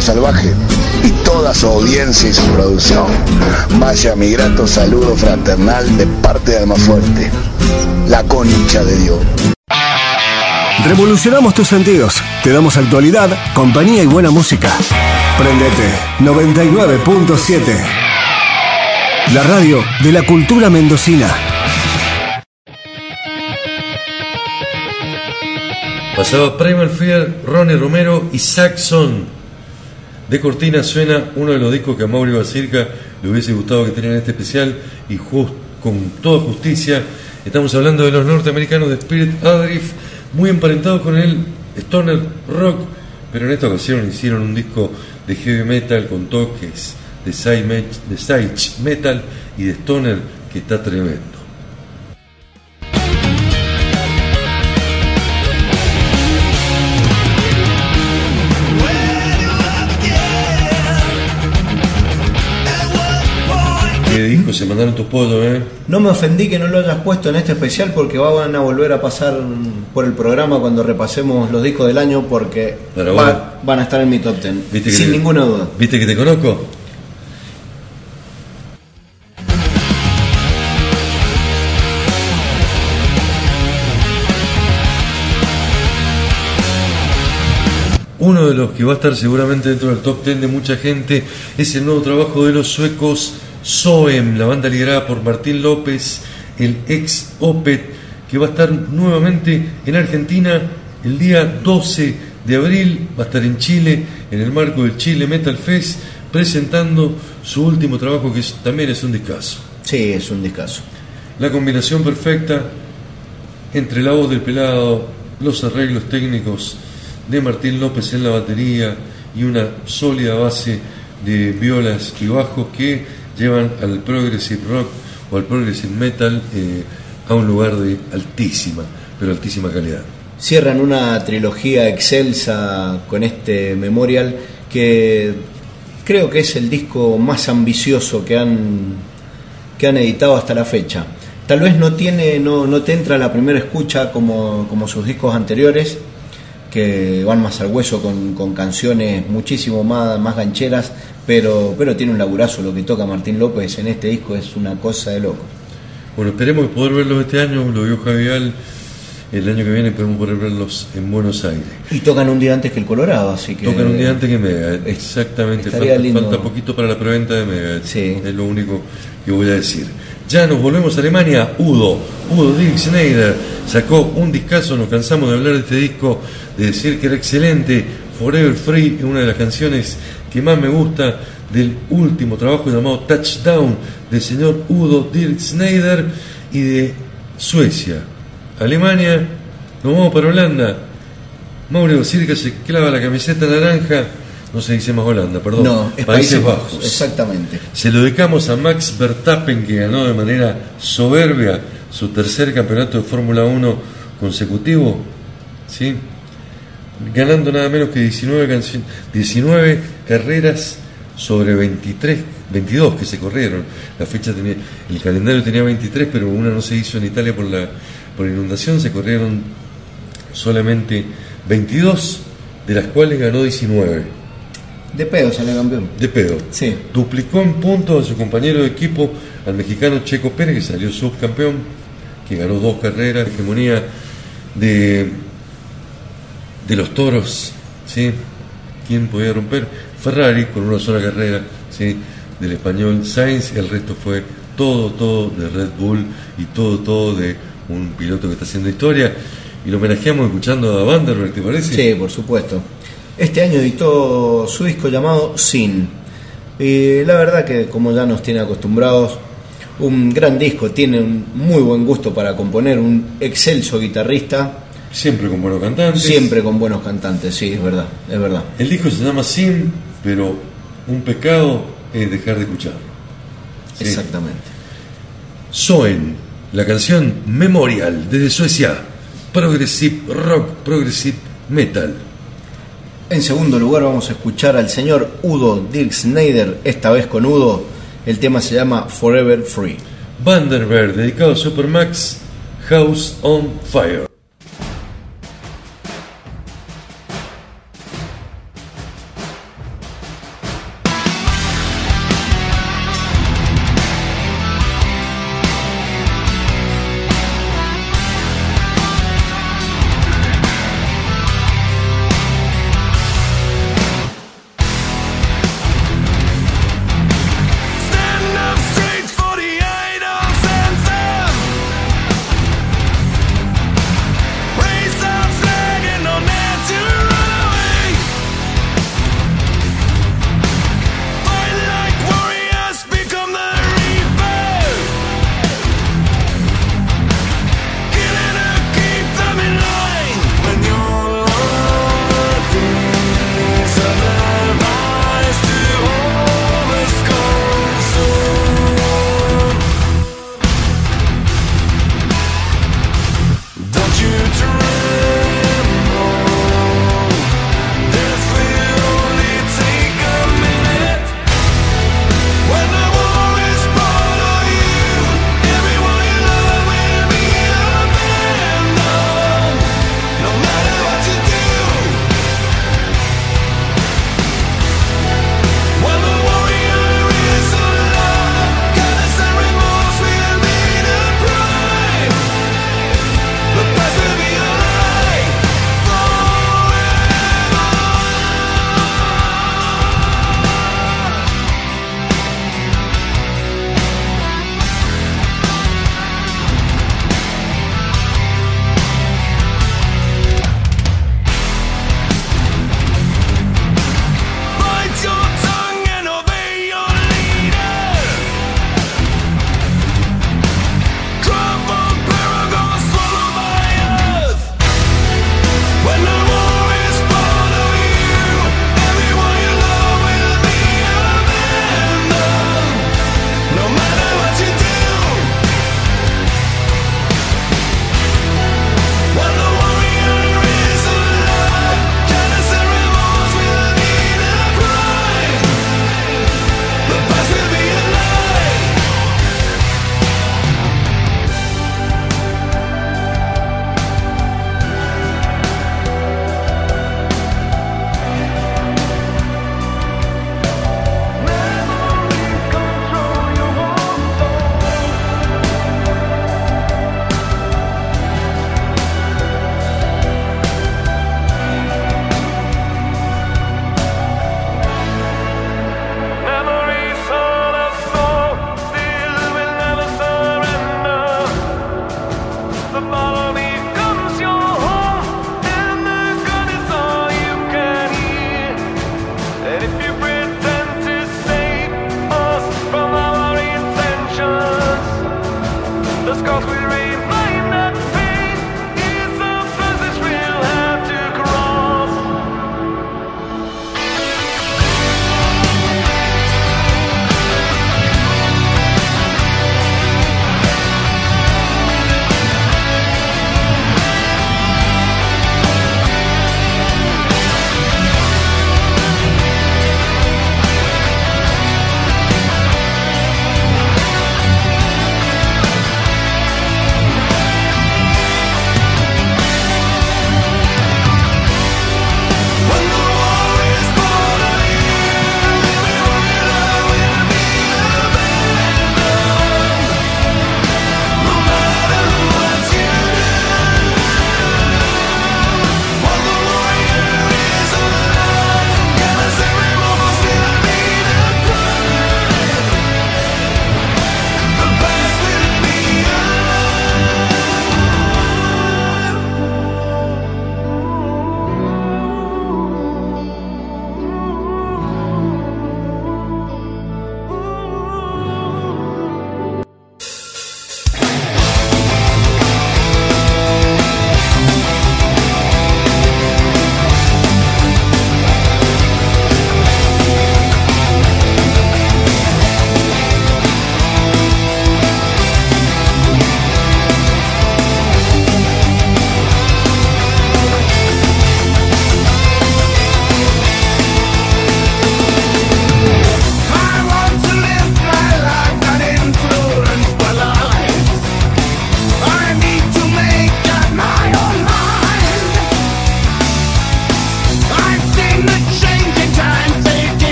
Salvaje y toda su audiencia y su producción, vaya mi grato saludo fraternal de parte de Almafuerte. La concha de Dios. Revolucionamos tus sentidos. Te damos actualidad, compañía y buena música. Prendete 99.7. La radio de la cultura mendocina. Pasaba Primal Fear, Ronnie Romero y Saxon. De cortina suena uno de los discos que a Mauri Basirca le hubiese gustado que tenía en este especial y con toda justicia. Estamos hablando de los norteamericanos de Spirit Adrift, muy emparentados con el stoner rock, pero en esta ocasión hicieron un disco de heavy metal con toques de side, de side metal y de stoner que está tremendo. Se mandaron tus pollos, eh. No me ofendí que no lo hayas puesto en este especial porque van a volver a pasar por el programa cuando repasemos los discos del año porque Pero va- bueno. van a estar en mi top ten. ¿Viste que Sin te- ninguna duda. ¿Viste que te conozco? Uno de los que va a estar seguramente dentro del top 10 de mucha gente es el nuevo trabajo de los suecos Soem, la banda liderada por Martín López, el ex Opet, que va a estar nuevamente en Argentina el día 12 de abril, va a estar en Chile, en el marco del Chile Metal Fest, presentando su último trabajo que es- también es un discazo. Sí, es un discazo. La combinación perfecta entre la voz del pelado, los arreglos técnicos de Martín López en la batería y una sólida base de violas y bajos que llevan al progressive rock o al progressive metal eh, a un lugar de altísima, pero altísima calidad. Cierran una trilogía excelsa con este memorial que creo que es el disco más ambicioso que han, que han editado hasta la fecha. Tal vez no tiene, no, no te entra la primera escucha como, como sus discos anteriores, que van más al hueso con, con canciones muchísimo más, más gancheras, pero, pero tiene un laburazo lo que toca Martín López en este disco, es una cosa de loco. Bueno, esperemos poder verlos este año, lo vio Javier, el año que viene esperemos poder verlos en Buenos Aires. Y tocan un día antes que el Colorado, así que... Tocan un día antes que Megadeth, exactamente. estaría Falta, lindo. falta poquito para la preventa de Megadeth. Es lo único que voy a decir. Ya nos volvemos a Alemania. Udo, Udo Dirk Schneider sacó un discazo. Nos cansamos de hablar de este disco, de decir que era excelente. Forever Free es una de las canciones que más me gusta del último trabajo llamado Touchdown del señor Udo Dirk Schneider y de Suecia. Alemania, nos vamos para Holanda. Mauro Circa se clava la camiseta naranja, no se dice más Holanda, perdón. No, es Países Bajos. Exactamente. Se lo dedicamos a Max Verstappen, que ganó de manera soberbia su tercer campeonato de Fórmula 1 consecutivo, ¿sí? Ganando nada menos que 19, canci- 19 carreras sobre 23, 22 que se corrieron. La fecha tenía, el calendario tenía 23, pero una no se hizo en Italia por la por inundación, se corrieron solamente 22, de las cuales ganó 19. De pedo sale campeón. De pedo. Sí. Duplicó en puntos a su compañero de equipo, al mexicano Checo Pérez, que salió subcampeón, que ganó dos carreras, hegemonía de, de los toros, ¿sí? ¿Quién podía romper? Ferrari con una sola carrera, ¿sí? Del español Sainz, el resto fue todo, todo de Red Bull y todo, todo de un piloto que está haciendo historia. Y lo homenajeamos escuchando a Vanderberg, ¿te parece? Sí, por supuesto. Este año editó su disco llamado Sin. Y la verdad que como ya nos tiene acostumbrados, un gran disco, tiene un muy buen gusto para componer, un excelso guitarrista. Siempre con buenos cantantes. Siempre con buenos cantantes, sí, es verdad, es verdad. El disco se llama Sin, pero un pecado es dejar de escucharlo. Sí. Exactamente. Soen, la canción Memorial desde Suecia, Progressive Rock, Progressive Metal. En segundo lugar vamos a escuchar al señor Udo Dirk Schneider, esta vez con Udo. El tema se llama Forever Free. Vanderberg, dedicado a Supermax, House on Fire.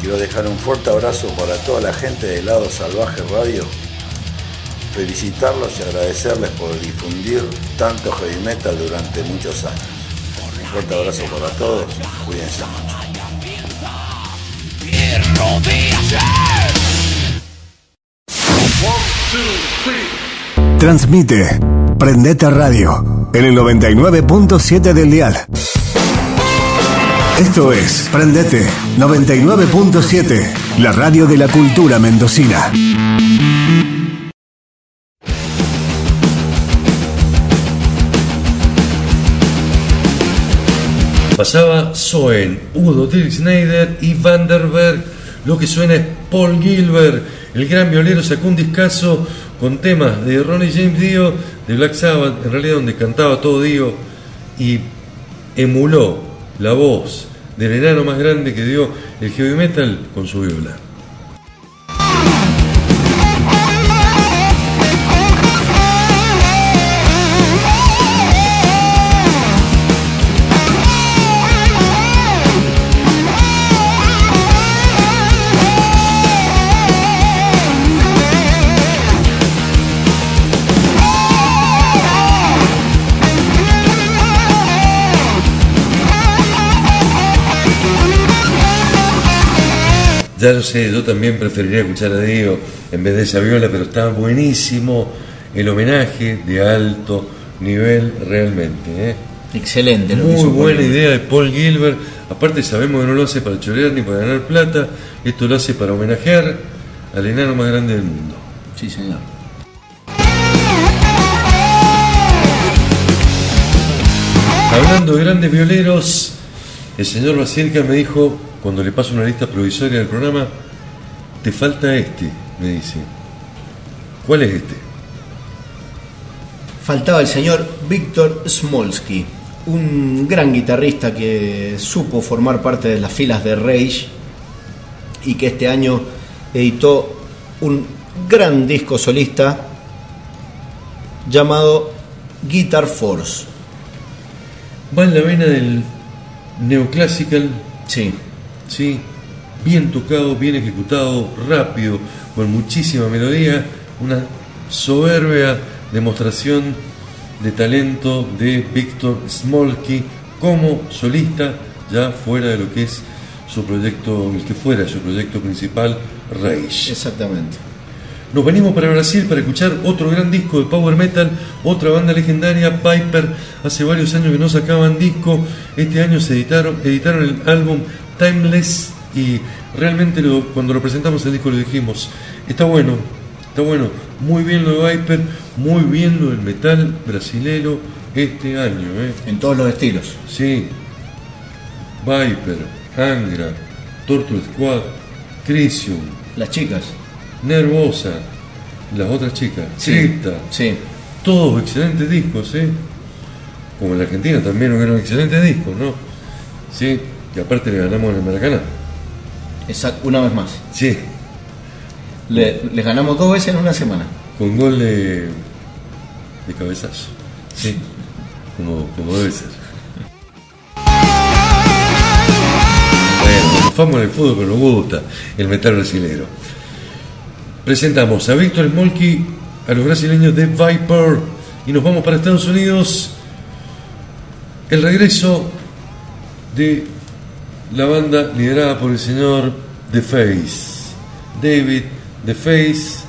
Quiero dejar un fuerte abrazo para toda la gente de Lado Salvaje Radio. Felicitarlos y agradecerles por difundir tanto heavy metal durante muchos años. Un fuerte abrazo para todos. Cuídense mucho. Transmite Prendete Radio en el 99.7 del dial. Esto es Prendete 99.7, la radio de la cultura mendocina. Pasaba Soen, Udo Dirk Snyder y Vanderberg. Lo que suena es Paul Gilbert. El gran violero sacó un discazo con temas de Ronnie James Dio, de Black Sabbath, en realidad donde cantaba todo Dio, y emuló la voz del enano más grande que dio el heavy metal con su viola. Ya lo sé, yo también preferiría escuchar a Diego en vez de esa viola, pero está buenísimo el homenaje de alto nivel realmente. ¿eh? Excelente. lo Muy buena Paul. idea de Paul Gilbert. Aparte sabemos que no lo hace para chorear ni para ganar plata, esto lo hace para homenajear al enano más grande del mundo. Sí, señor. Hablando de grandes violeros, el señor Bacirca me dijo, cuando le paso una lista provisoria del programa, te falta este, me dice. ¿Cuál es este? Faltaba el señor Víctor Smolsky, un gran guitarrista que supo formar parte de las filas de Rage y que este año editó un gran disco solista llamado Guitar Force. Va en la vena del neoclassical. Sí. Sí. Bien tocado, bien ejecutado, rápido, con muchísima melodía. Una soberbia demostración de talento de Víctor Smolky como solista, ya fuera de lo que es su proyecto, el que fuera su proyecto principal, Rage. Exactamente. Nos venimos para Brasil para escuchar otro gran disco de power metal, otra banda legendaria, Piper. Hace varios años que no sacaban disco. Este año se editaron, editaron el álbum Timeless y realmente lo- cuando lo presentamos el disco lo dijimos, está bueno, está bueno, muy bien lo de Viper, muy bien lo del metal brasilero este año. ¿eh? En todos los estilos. Sí. Viper, Angra, Torture Squad, Crisium, Las chicas. Nervosa, las otras chicas, Sí, Cripta, sí. todos excelentes discos, ¿eh? Como en la Argentina también hubieron excelentes discos, ¿no? Sí, y aparte le ganamos en el Maracaná. Exacto, una vez más. Sí, Le- les ganamos dos veces en una semana. con gol de, de cabezazo. Sí, como, como debe ser. Bueno, famos en el fútbol, pero nos gusta el metal brasilero. Presentamos a Víctor Smolky, a los brasileños de Viper, y nos vamos para Estados Unidos. El regreso de la banda liderada por el señor The Face, David The Face.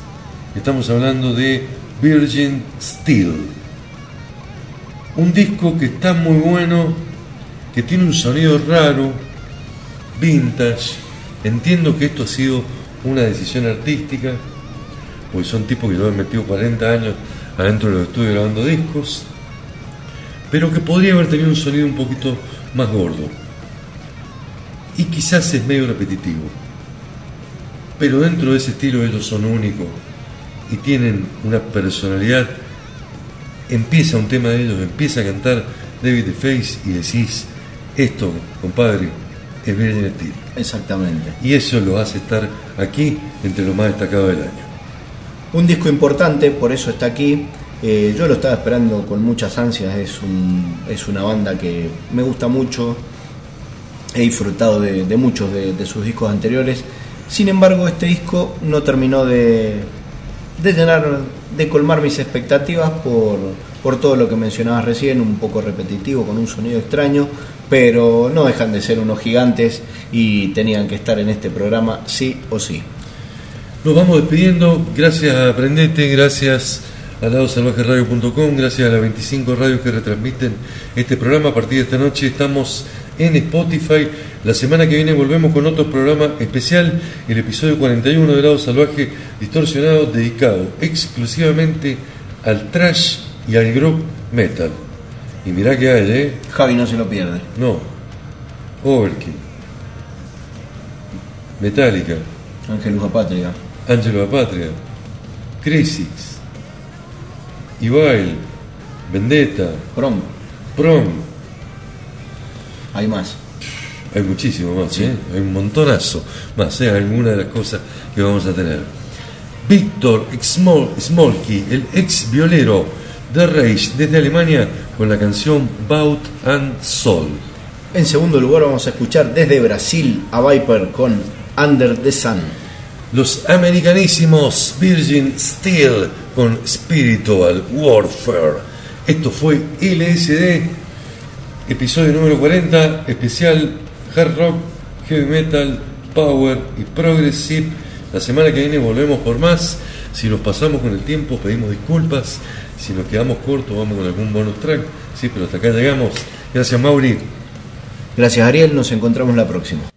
Estamos hablando de Virgin Steel. Un disco que está muy bueno, que tiene un sonido raro, vintage. Entiendo que esto ha sido una decisión artística, porque son tipos que lo han metido 40 años adentro de los estudios grabando discos, pero que podría haber tenido un sonido un poquito más gordo. Y quizás es medio repetitivo. Pero dentro de ese estilo ellos son únicos y tienen una personalidad. Empieza un tema de ellos, empieza a cantar David the Face y decís, esto, compadre, es Virgin Steel. Exactamente. Y eso lo hace estar aquí entre lo más destacado del año. Un disco importante, por eso está aquí. Eh, yo lo estaba esperando con muchas ansias. Es, un- es una banda que me gusta mucho. He disfrutado de, muchos de, sus discos anteriores. Sin embargo, este disco no terminó de, llenar, de colmar mis expectativas por, por todo lo que mencionabas recién, un poco repetitivo, con un sonido extraño, pero no dejan de ser unos gigantes y tenían que estar en este programa sí o sí. Nos vamos despidiendo. Gracias a Aprendete, gracias a ladosalvajeradio.com, gracias a las 25 radios que retransmiten este programa. A partir de esta noche estamos en Spotify. La semana que viene volvemos con otro programa especial, el episodio 41 de Lado Salvaje Distorsionado, dedicado exclusivamente al trash y al group metal. Y mirá que hay, ¿eh? Javi no se lo pierde. No. Overkill. Metallica. Ángelus Patria. Angelo Patria, Crisis, Ibail, Vendetta, Prom. Prom. Hay más. Hay muchísimo más, ¿eh? hay un montonazo más, ¿eh? alguna de las cosas que vamos a tener. Víctor Smol- Smolky, el ex violero de Rage desde Alemania, con la canción Bout and Soul. En segundo lugar vamos a escuchar desde Brasil a Viper con Under the Sun. Los americanísimos Virgin Steel con Spiritual Warfare. Esto fue LSD, episodio número 40, especial hard rock, heavy metal power y progressive. La semana que viene volvemos por más. Si nos pasamos con el tiempo, pedimos disculpas. Si nos quedamos cortos, vamos con algún bonus track. Sí, pero hasta acá llegamos. Gracias, Mauri. Gracias Ariel, nos encontramos la próxima.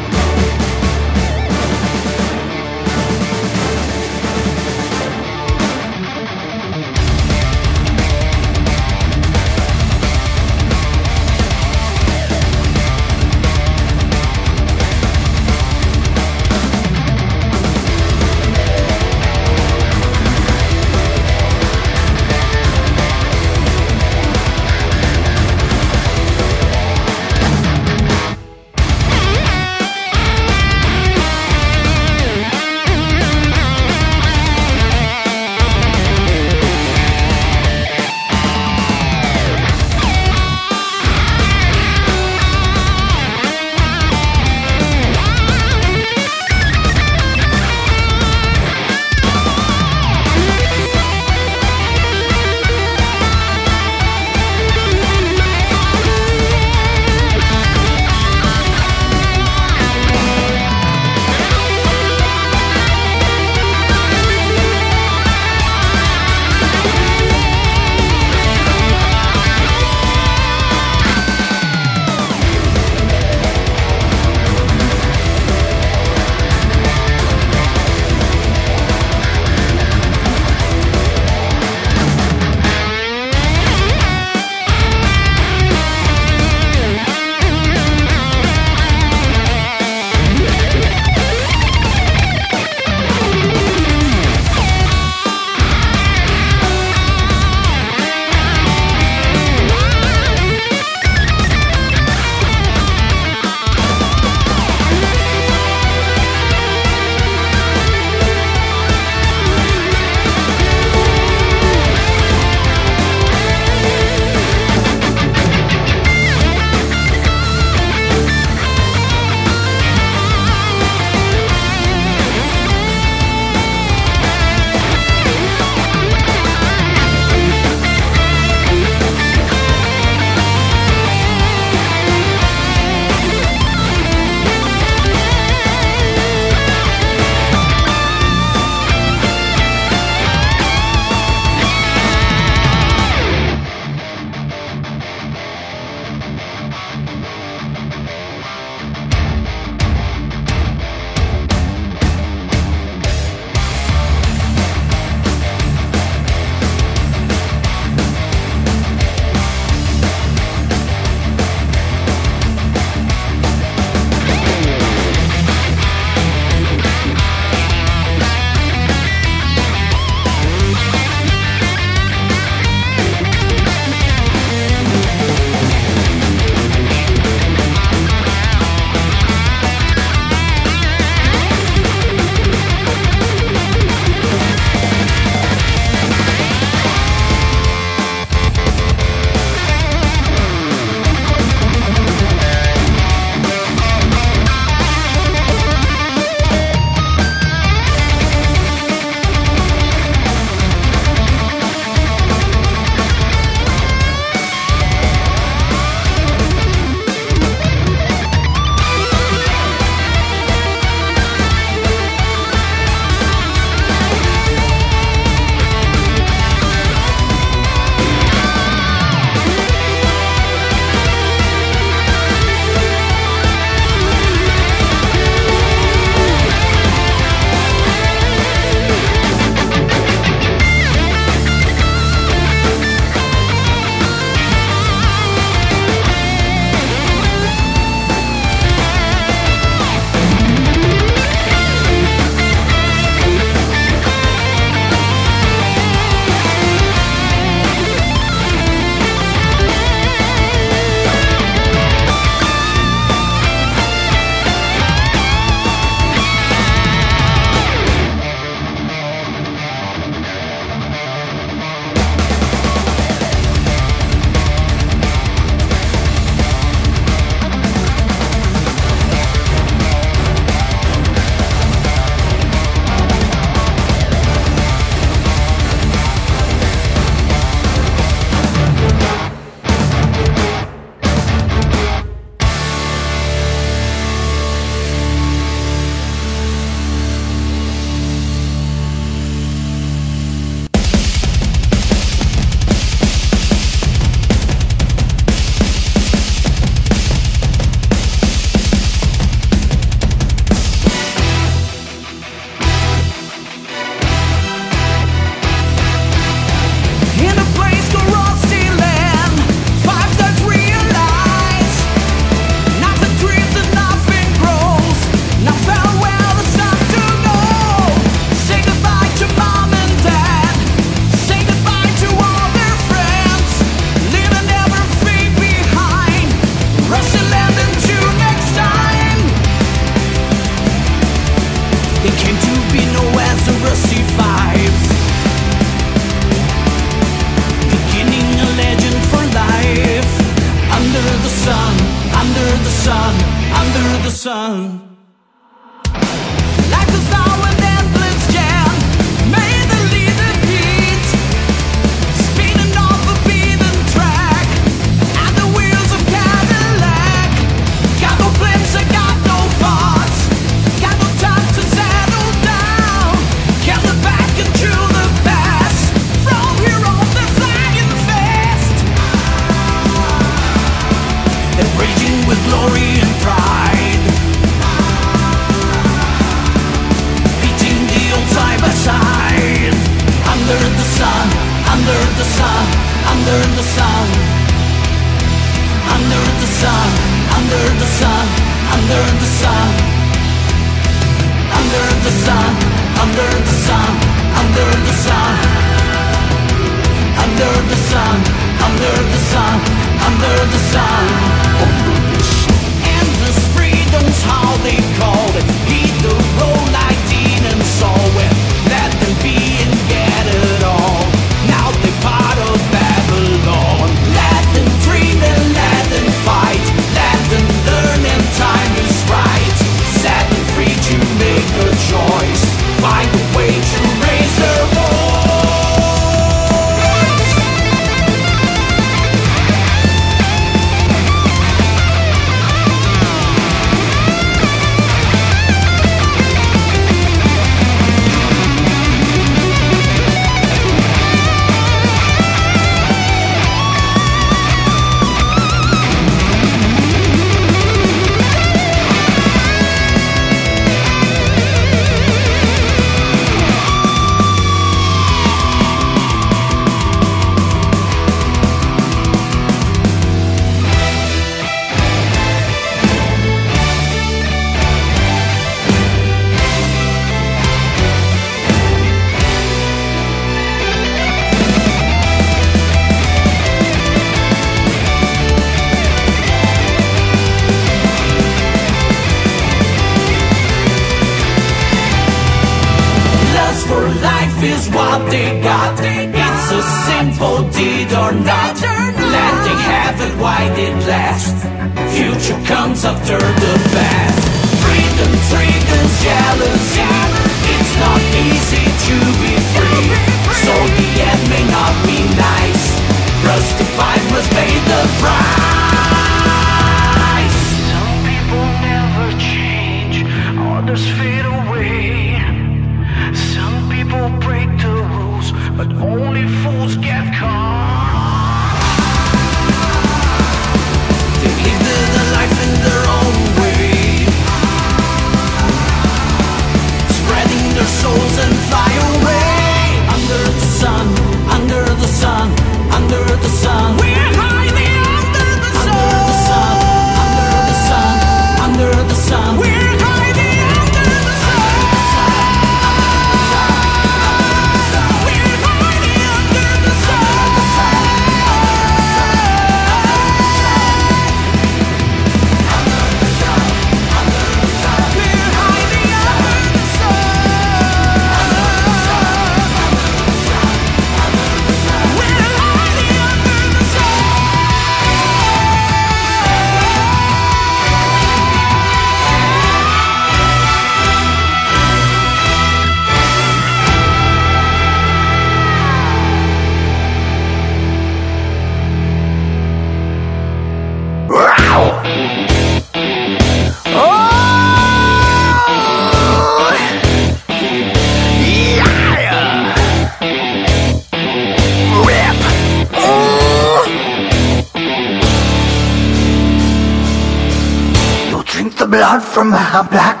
From my black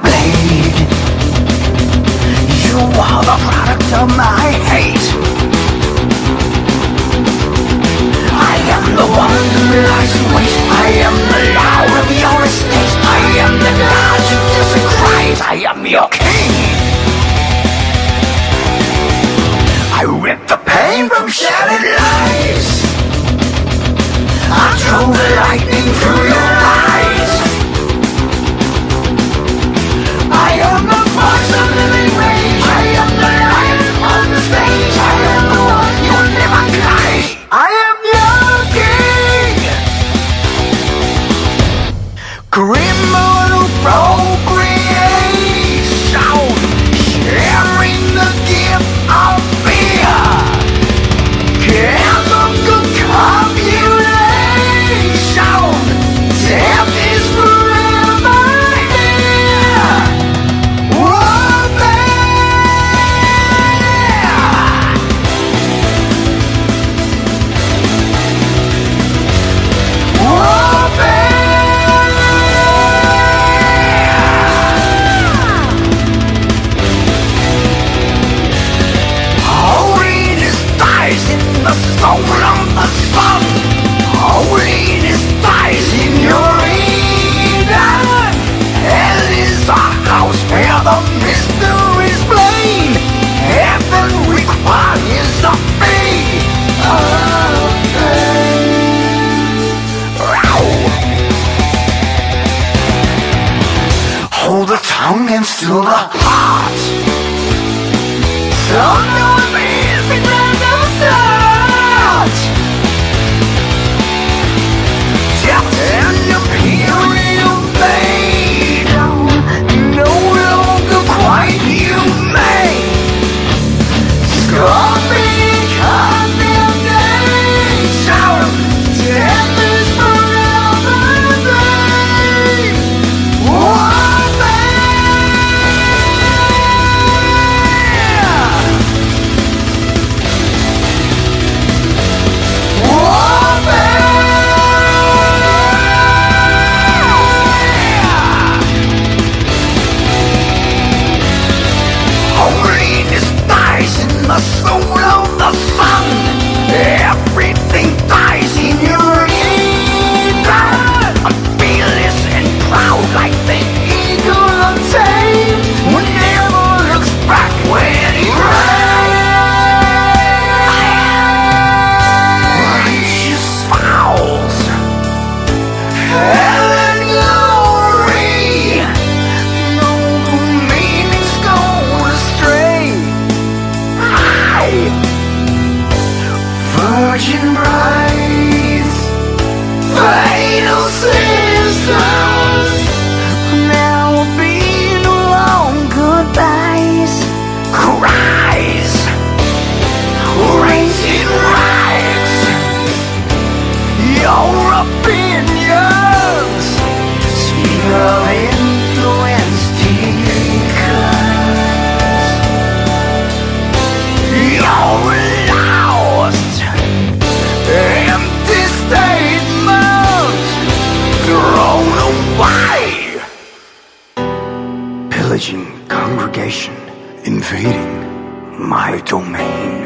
invading my domain.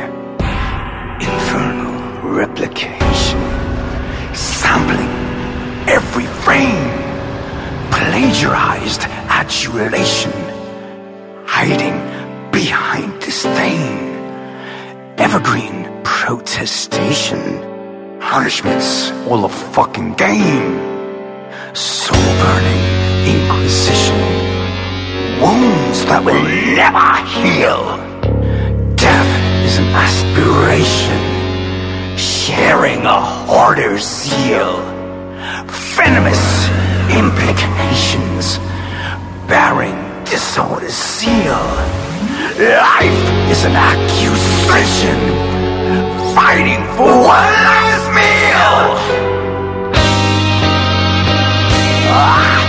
Infernal replication, sampling every frame, plagiarized adulation, hiding behind disdain, evergreen protestation, punishments all a fucking game, soul burning inquisition, wound that will never heal. Death is an aspiration, sharing a hoarder's zeal. Venomous implications, bearing disorder's seal. Life is an accusation, fighting for one last meal. Ah!